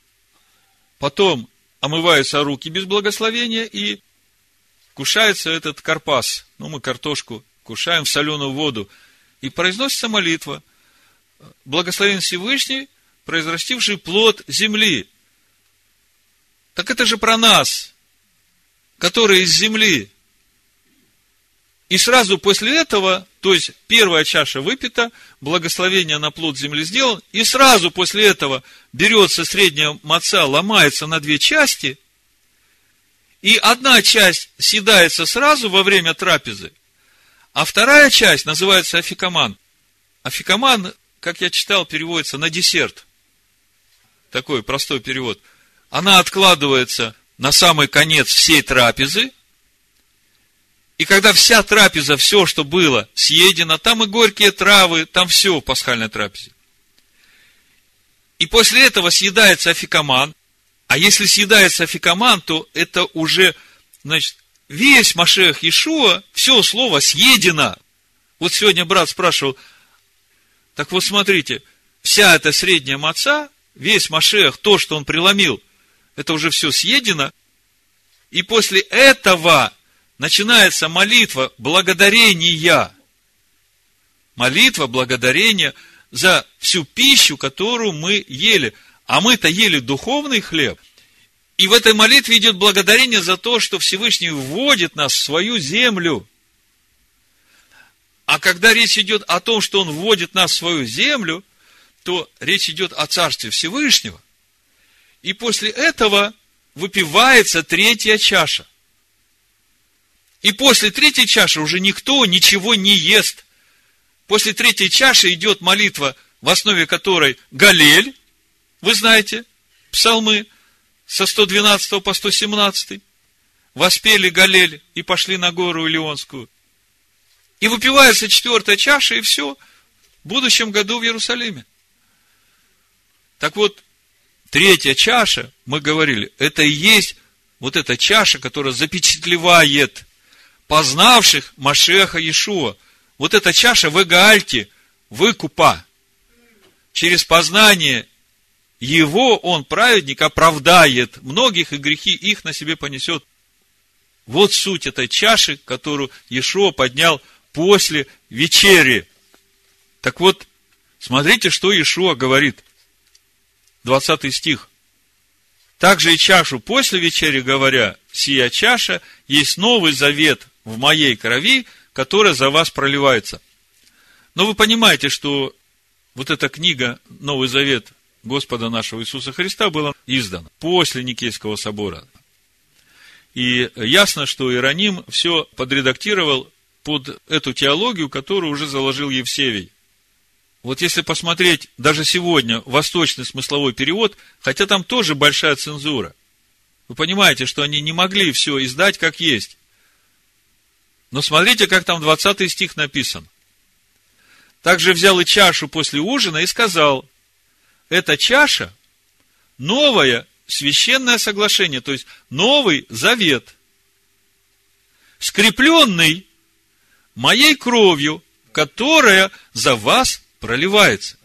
Потом омываются руки без благословения и кушается этот карпас. Ну, мы картошку кушаем в соленую воду. И произносится молитва. Благословен Всевышний, произрастивший плод земли. Так это же про нас, которые из земли. И сразу после этого, то есть первая чаша выпита, благословение на плод земли сделан, и сразу после этого берется средняя маца, ломается на две части, и одна часть съедается сразу во время трапезы, а вторая часть называется афикаман. Афикаман, как я читал, переводится на десерт. Такой простой перевод. Она откладывается на самый конец всей трапезы – и когда вся трапеза, все, что было, съедено, там и горькие травы, там все в пасхальной трапезе. И после этого съедается афикаман. А если съедается афикаман, то это уже, значит, весь Машех Ишуа, все слово съедено. Вот сегодня брат спрашивал, так вот смотрите, вся эта средняя маца, весь Машех, то, что он преломил, это уже все съедено. И после этого начинается молитва благодарения. Молитва благодарения за всю пищу, которую мы ели. А мы-то ели духовный хлеб. И в этой молитве идет благодарение за то, что Всевышний вводит нас в свою землю. А когда речь идет о том, что Он вводит нас в свою землю, то речь идет о Царстве Всевышнего. И после этого выпивается третья чаша. И после третьей чаши уже никто ничего не ест. После третьей чаши идет молитва, в основе которой Галель, вы знаете, псалмы со 112 по 117. Воспели Галель и пошли на гору Илионскую. И выпивается четвертая чаша, и все, в будущем году в Иерусалиме. Так вот, третья чаша, мы говорили, это и есть вот эта чаша, которая запечатлевает познавших Машеха Иешуа. Вот эта чаша в Эгаальте, выкупа. Через познание его он, праведник, оправдает многих, и грехи их на себе понесет. Вот суть этой чаши, которую Иешуа поднял после вечери. Так вот, смотрите, что Иешуа говорит. 20 стих. Также и чашу после вечери говоря, сия чаша есть новый завет в моей крови, которая за вас проливается. Но вы понимаете, что вот эта книга Новый Завет Господа нашего Иисуса Христа была издана после Никейского собора. И ясно, что Иероним все подредактировал под эту теологию, которую уже заложил Евсевий. Вот если посмотреть даже сегодня восточный смысловой перевод, хотя там тоже большая цензура, вы понимаете, что они не могли все издать как есть. Но смотрите, как там 20 стих написан. Также взял и чашу после ужина и сказал, эта чаша – новое священное соглашение, то есть новый завет, скрепленный моей кровью, которая за вас проливается.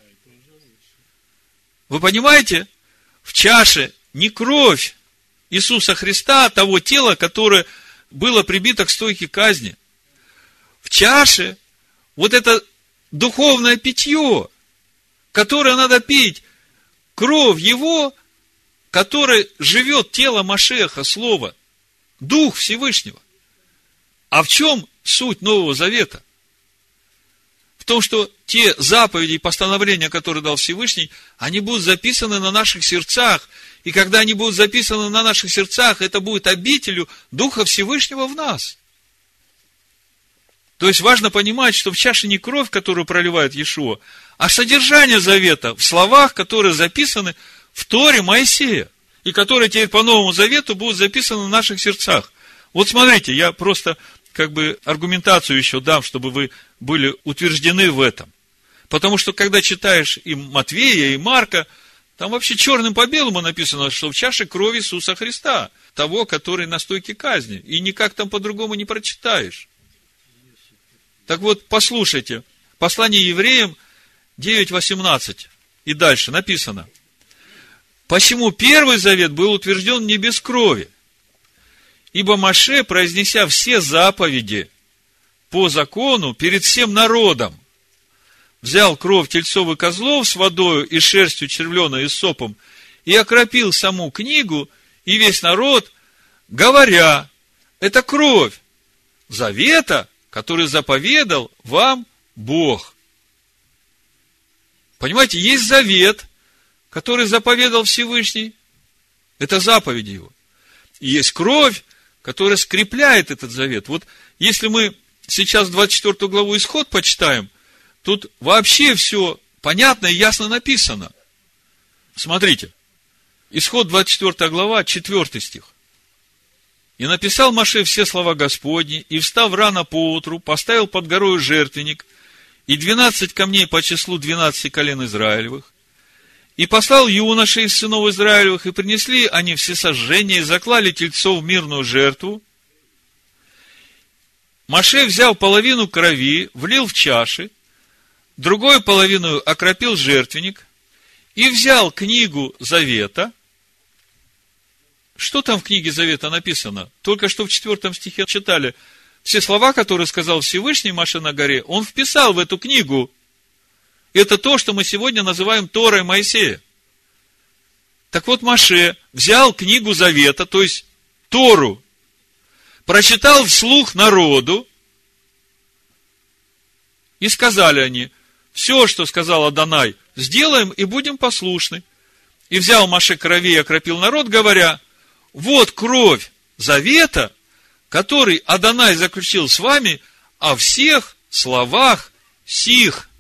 Вы понимаете, в чаше не кровь Иисуса Христа, того тела, которое было прибито к стойке казни. В чаше вот это духовное питье, которое надо пить, кровь его, которой живет тело Машеха, Слово, Дух Всевышнего. А в чем суть Нового Завета? В том, что те заповеди и постановления, которые дал Всевышний, они будут записаны на наших сердцах. И когда они будут записаны на наших сердцах, это будет обителю Духа Всевышнего в нас. То есть важно понимать, что в чаше не кровь, которую проливает Иешуа, а содержание завета в словах, которые записаны в Торе Моисея, и которые теперь по Новому Завету будут записаны в наших сердцах. Вот смотрите, я просто как бы аргументацию еще дам, чтобы вы были утверждены в этом. Потому что, когда читаешь и Матвея, и Марка, там вообще черным по белому написано, что в чаше крови Иисуса Христа, того, который на стойке казни. И никак там по-другому не прочитаешь. Так вот, послушайте, послание евреям 9.18 и дальше написано. Почему первый завет был утвержден не без крови? Ибо Маше, произнеся все заповеди по закону перед всем народом, взял кровь тельцов и козлов с водою и шерстью червленой и сопом и окропил саму книгу и весь народ, говоря, это кровь завета, который заповедал вам Бог. Понимаете, есть завет, который заповедал Всевышний. Это заповеди его. И есть кровь, которая скрепляет этот завет. Вот если мы сейчас 24 главу Исход почитаем, Тут вообще все понятно и ясно написано. Смотрите. Исход 24 глава, 4 стих. И написал Маше все слова Господни, и, встав рано поутру, поставил под горою жертвенник, и двенадцать камней по числу двенадцати колен Израилевых, и послал юношей из сынов Израилевых, и принесли они все сожжения, и заклали тельцов в мирную жертву. Маше взял половину крови, влил в чаши, другую половину окропил жертвенник и взял книгу Завета. Что там в книге Завета написано? Только что в четвертом стихе читали. Все слова, которые сказал Всевышний Маше на горе, он вписал в эту книгу. Это то, что мы сегодня называем Торой Моисея. Так вот, Маше взял книгу Завета, то есть Тору, прочитал вслух народу, и сказали они, все, что сказал Адонай, сделаем и будем послушны. И взял Маше крови и окропил народ, говоря, вот кровь завета, который Адонай заключил с вами о всех словах сих.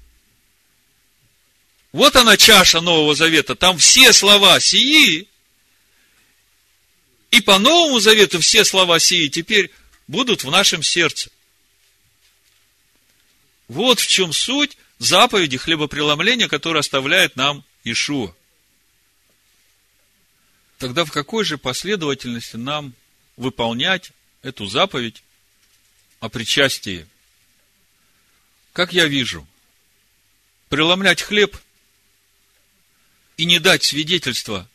Вот она чаша Нового Завета, там все слова сии, и по Новому Завету все слова сии теперь будут в нашем сердце. Вот в чем суть заповеди хлебопреломления, которые оставляет нам Ишуа. Тогда в какой же последовательности нам выполнять эту заповедь о причастии? Как я вижу, преломлять хлеб и не дать свидетельства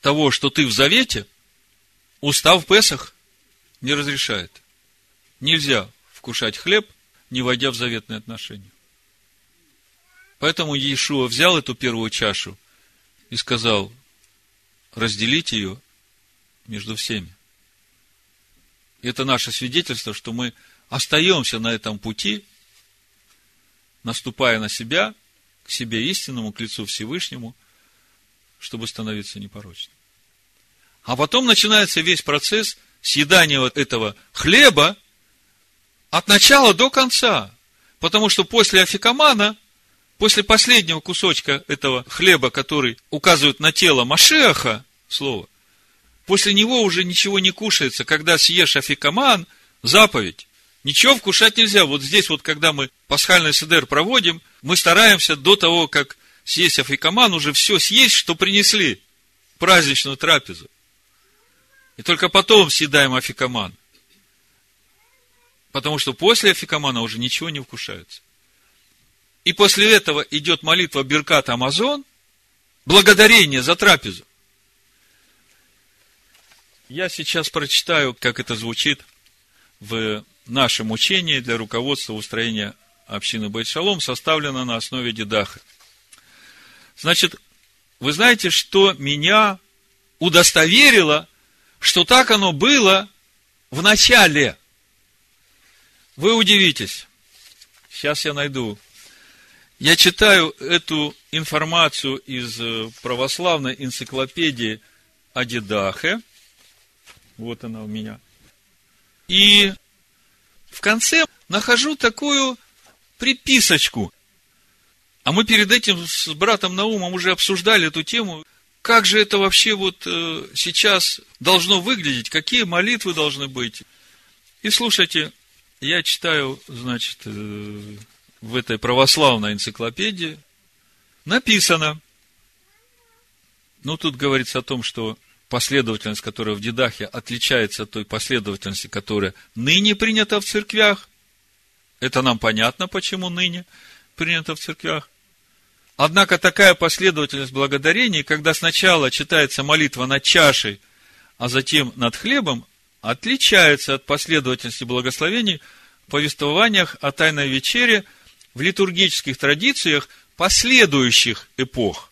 того, что ты в завете, устав Песах не разрешает. Нельзя вкушать хлеб, не войдя в заветные отношения. Поэтому Иешуа взял эту первую чашу и сказал, разделить ее между всеми. Это наше свидетельство, что мы остаемся на этом пути, наступая на себя, к себе истинному, к лицу Всевышнему, чтобы становиться непорочным. А потом начинается весь процесс съедания вот этого хлеба от начала до конца. Потому что после афикамана после последнего кусочка этого хлеба, который указывает на тело Машеха, слово, после него уже ничего не кушается. Когда съешь афикаман, заповедь, ничего вкушать нельзя. Вот здесь вот, когда мы пасхальный седер проводим, мы стараемся до того, как съесть афикаман, уже все съесть, что принесли, праздничную трапезу. И только потом съедаем афикаман. Потому что после афикамана уже ничего не вкушается. И после этого идет молитва Беркат Амазон, благодарение за трапезу. Я сейчас прочитаю, как это звучит в нашем учении для руководства устроения общины Байт-Шалом, составлено на основе Дедаха. Значит, вы знаете, что меня удостоверило, что так оно было в начале. Вы удивитесь. Сейчас я найду Я читаю эту информацию из э, православной энциклопедии о Дедахе. Вот она у меня. И в конце нахожу такую приписочку. А мы перед этим с братом Наумом уже обсуждали эту тему. Как же это вообще вот э, сейчас должно выглядеть? Какие молитвы должны быть? И слушайте, я читаю, значит, э, в этой православной энциклопедии написано, ну, тут говорится о том, что последовательность, которая в Дедахе отличается от той последовательности, которая ныне принята в церквях. Это нам понятно, почему ныне принята в церквях. Однако такая последовательность благодарений, когда сначала читается молитва над чашей, а затем над хлебом, отличается от последовательности благословений в повествованиях о Тайной Вечере в литургических традициях последующих эпох.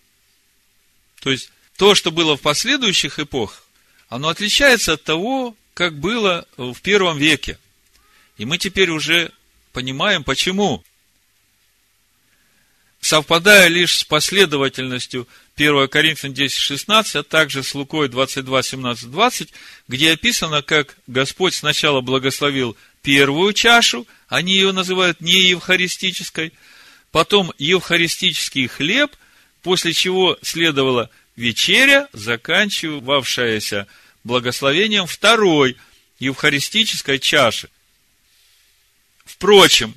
То есть, то, что было в последующих эпохах, оно отличается от того, как было в первом веке. И мы теперь уже понимаем, почему совпадая лишь с последовательностью 1 Коринфянам 10, 16, а также с Лукой 22, 17, 20, где описано, как Господь сначала благословил первую чашу, они ее называют не евхаристической, потом евхаристический хлеб, после чего следовала вечеря, заканчивавшаяся благословением второй евхаристической чаши. Впрочем,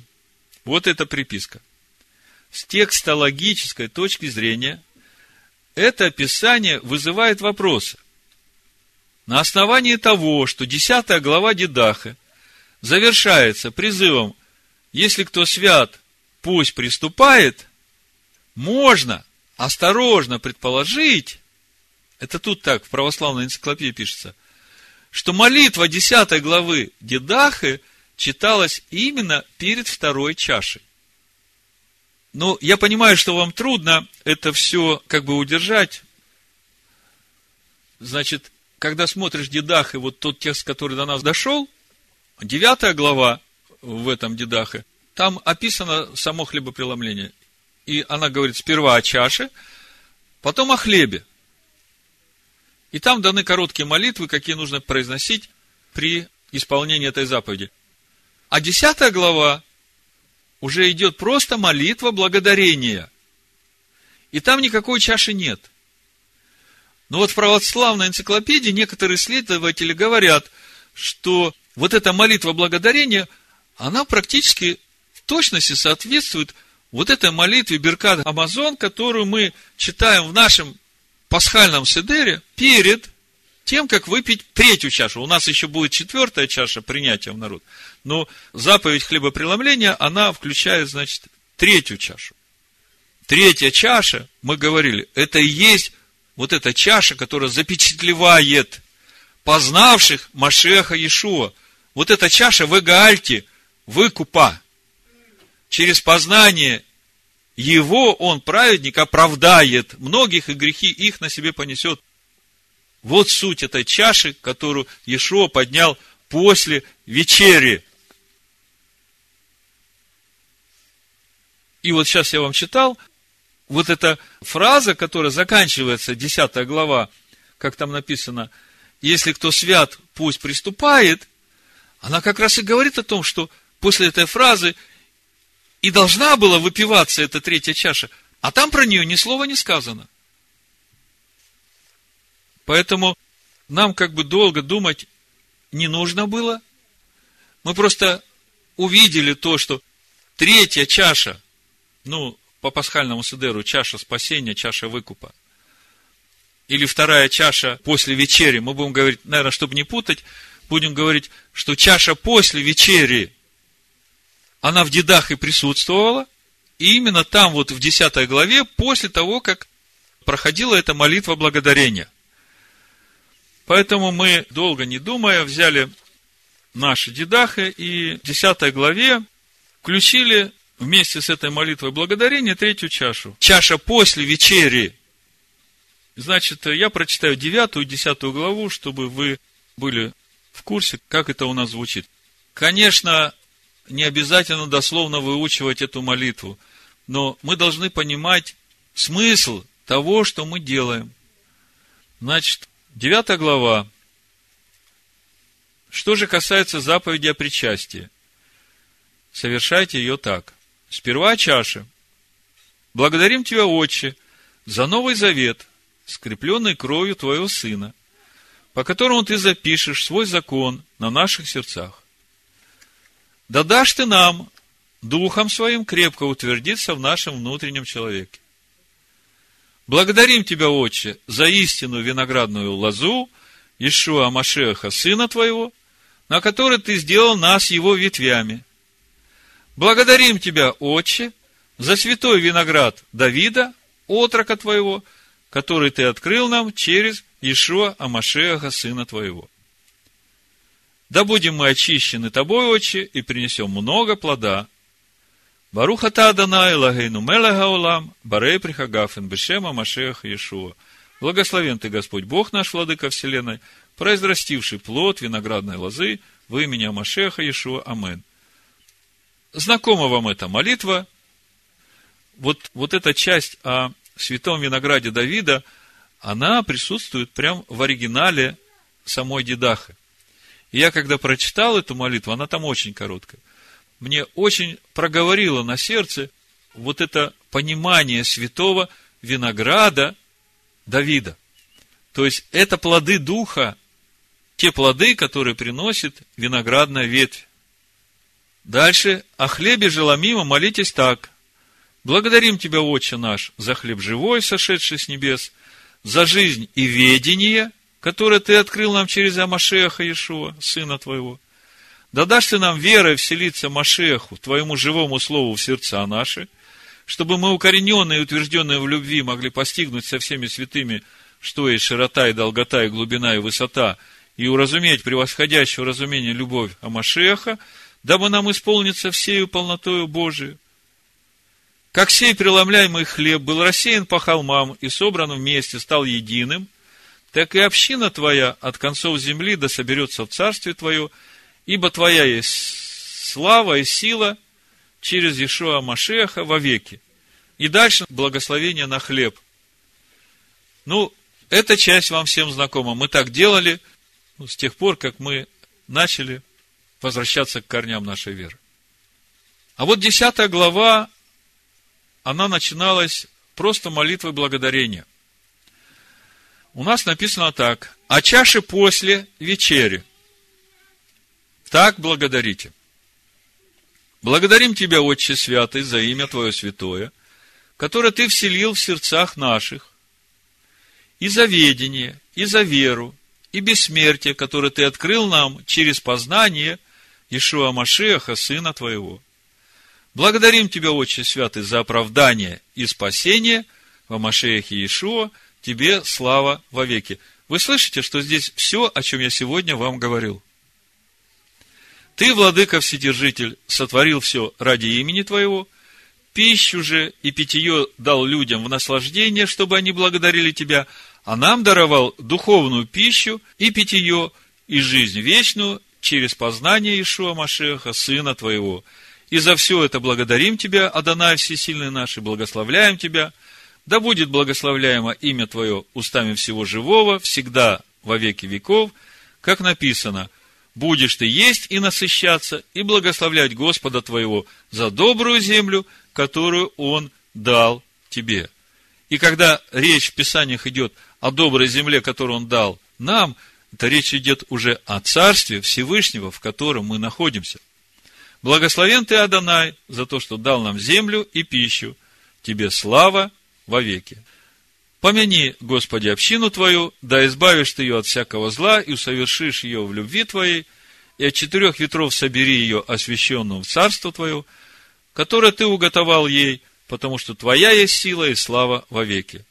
вот эта приписка с текстологической точки зрения это описание вызывает вопросы. На основании того, что 10 глава Дедаха завершается призывом «Если кто свят, пусть приступает», можно осторожно предположить, это тут так, в православной энциклопедии пишется, что молитва 10 главы Дедахы читалась именно перед второй чашей. Ну, я понимаю, что вам трудно это все как бы удержать. Значит, когда смотришь Дедах, вот тот текст, который до нас дошел, девятая глава в этом Дедахе, там описано само хлебопреломление. И она говорит сперва о чаше, потом о хлебе. И там даны короткие молитвы, какие нужно произносить при исполнении этой заповеди. А десятая глава уже идет просто молитва благодарения. И там никакой чаши нет. Но вот в православной энциклопедии некоторые исследователи говорят, что вот эта молитва благодарения, она практически в точности соответствует вот этой молитве Беркат Амазон, которую мы читаем в нашем пасхальном седере перед тем, как выпить третью чашу. У нас еще будет четвертая чаша принятия в народ. Но заповедь хлебопреломления, она включает, значит, третью чашу. Третья чаша, мы говорили, это и есть вот эта чаша, которая запечатлевает познавших Машеха Иешуа. Вот эта чаша в Эгаальте, выкупа. Через познание его он, праведник, оправдает многих, и грехи их на себе понесет. Вот суть этой чаши, которую Иешуа поднял после вечери. И вот сейчас я вам читал, вот эта фраза, которая заканчивается, 10 глава, как там написано, если кто свят, пусть приступает, она как раз и говорит о том, что после этой фразы и должна была выпиваться эта третья чаша, а там про нее ни слова не сказано. Поэтому нам как бы долго думать не нужно было. Мы просто увидели то, что третья чаша, ну, по пасхальному седеру, чаша спасения, чаша выкупа, или вторая чаша после вечери, мы будем говорить, наверное, чтобы не путать, будем говорить, что чаша после вечери, она в дедах и присутствовала, и именно там, вот в 10 главе, после того, как проходила эта молитва благодарения. Поэтому мы, долго не думая, взяли наши дедахи и в 10 главе включили вместе с этой молитвой благодарения третью чашу. Чаша после вечери. Значит, я прочитаю 9 и 10 главу, чтобы вы были в курсе, как это у нас звучит. Конечно, не обязательно дословно выучивать эту молитву. но мы должны понимать смысл того, что мы делаем. Значит, 9 глава. Что же касается заповеди о причастии? Совершайте ее так. Сперва чаша. Благодарим Тебя, Отче, за Новый Завет, скрепленный кровью Твоего Сына, по которому Ты запишешь свой закон на наших сердцах. Да дашь Ты нам, Духом Своим, крепко утвердиться в нашем внутреннем человеке. Благодарим Тебя, Отче, за истину виноградную лозу, Ишуа Машеха, Сына Твоего, на который Ты сделал нас Его ветвями. Благодарим Тебя, Отче, за святой виноград Давида, отрока Твоего, который Ты открыл нам через Ишуа Амашеха, Сына Твоего. Да будем мы очищены Тобой, Отче, и принесем много плода. Баруха та Адонай, Лагейну Мелега Олам, Барей Прихагафен, Бешема Машех Иешуа. Благословен Ты, Господь Бог наш, Владыка Вселенной, произрастивший плод виноградной лозы в имени Амашеха Иешуа. Амен. Знакома вам эта молитва. Вот, вот эта часть о святом винограде Давида, она присутствует прямо в оригинале самой Дедахы. И я, когда прочитал эту молитву, она там очень короткая, мне очень проговорило на сердце вот это понимание святого винограда Давида. То есть, это плоды Духа, те плоды, которые приносит виноградная ветвь. Дальше, о хлебе желомимо молитесь так. Благодарим Тебя, Отче наш, за хлеб живой, сошедший с небес, за жизнь и ведение, которое Ты открыл нам через Амашеха Иешуа, Сына Твоего. Да дашь Ты нам верой вселиться Машеху, Твоему живому Слову в сердца наши, чтобы мы, укорененные и утвержденные в любви, могли постигнуть со всеми святыми, что есть широта и долгота, и глубина, и высота, и уразуметь превосходящее разумение любовь Амашеха, дабы нам исполниться всею полнотою Божию, как сей преломляемый хлеб был рассеян по холмам и собран вместе, стал единым, так и община твоя от концов земли да соберется в царстве твое, ибо твоя есть слава и сила через Ишуа Машеха вовеки. И дальше благословение на хлеб. Ну, эта часть вам всем знакома. Мы так делали ну, с тех пор, как мы начали возвращаться к корням нашей веры. А вот десятая глава она начиналась просто молитвой благодарения. У нас написано так. А чаши после вечери. Так благодарите. Благодарим Тебя, Отче Святый, за имя Твое святое, которое Ты вселил в сердцах наших, и за ведение, и за веру, и бессмертие, которое Ты открыл нам через познание Ишуа Машеха, Сына Твоего. Благодарим Тебя, Отче Святый, за оправдание и спасение во Машеях Иешуа, Тебе слава вовеки. Вы слышите, что здесь все, о чем я сегодня вам говорил. Ты, Владыка Вседержитель, сотворил все ради имени Твоего, пищу же и питье дал людям в наслаждение, чтобы они благодарили Тебя, а нам даровал духовную пищу и питье и жизнь вечную через познание Ишуа Машеха, Сына Твоего – и за все это благодарим Тебя, Адонай Всесильный наш, и благословляем Тебя. Да будет благословляемо имя Твое устами всего живого, всегда во веки веков, как написано, будешь ты есть и насыщаться, и благословлять Господа твоего за добрую землю, которую Он дал тебе. И когда речь в Писаниях идет о доброй земле, которую Он дал нам, это речь идет уже о Царстве Всевышнего, в котором мы находимся. Благословен ты, Адонай, за то, что дал нам землю и пищу. Тебе слава вовеки. Помяни, Господи, общину Твою, да избавишь Ты ее от всякого зла и усовершишь ее в любви Твоей, и от четырех ветров собери ее освященную в царство Твое, которое Ты уготовал ей, потому что Твоя есть сила и слава вовеки.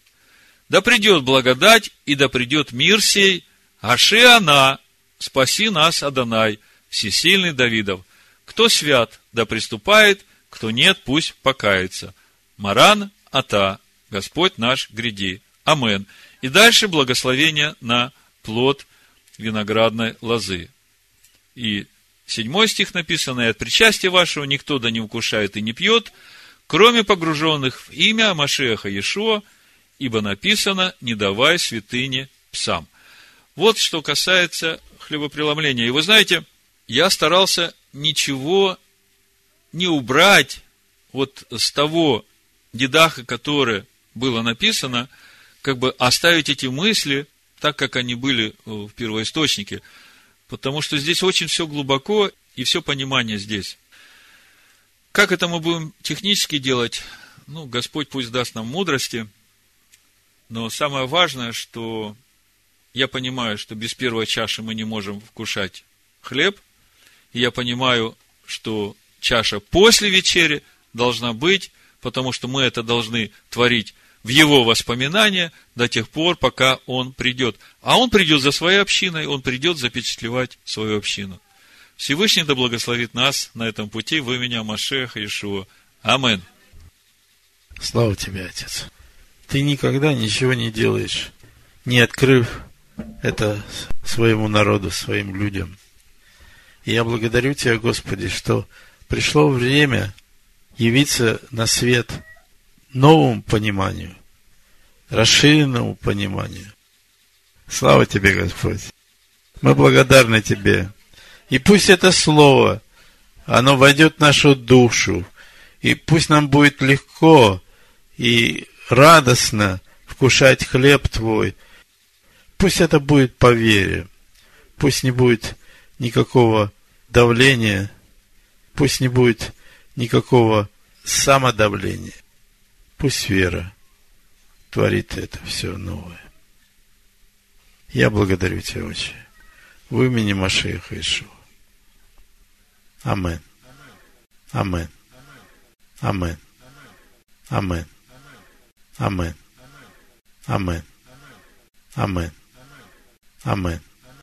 Да придет благодать, и да придет мир сей, аши она, спаси нас, Адонай, всесильный Давидов, кто свят, да приступает, кто нет, пусть покается. Маран Ата, Господь наш, гряди. Амен. И дальше благословение на плод виноградной лозы. И седьмой стих написано, и от причастия вашего никто да не укушает и не пьет, кроме погруженных в имя Машеха Иешуа, ибо написано «Не давай святыне псам». Вот что касается хлебопреломления. И вы знаете, я старался ничего не убрать вот с того дедаха, которое было написано, как бы оставить эти мысли так, как они были в первоисточнике. Потому что здесь очень все глубоко, и все понимание здесь. Как это мы будем технически делать? Ну, Господь пусть даст нам мудрости. Но самое важное, что я понимаю, что без первой чаши мы не можем вкушать хлеб. И я понимаю, что чаша после вечери должна быть, потому что мы это должны творить в его воспоминания до тех пор, пока он придет. А он придет за своей общиной, он придет запечатлевать свою общину. Всевышний да благословит нас на этом пути в имени Машеха Ишуа. Амин. Слава тебе, Отец. Ты никогда ничего не делаешь, не открыв это своему народу, своим людям. И я благодарю Тебя, Господи, что пришло время явиться на свет – новому пониманию, расширенному пониманию. Слава Тебе, Господь! Мы благодарны Тебе. И пусть это Слово, оно войдет в нашу душу, и пусть нам будет легко и радостно вкушать хлеб Твой. Пусть это будет по вере. Пусть не будет никакого давления. Пусть не будет никакого самодавления. Пусть вера творит это все новое. Я благодарю Тебя, Отче, в имени Машеха Ишуа. Амен. Амен. Амен. Амен. Амен. Амен. Амен. Амен.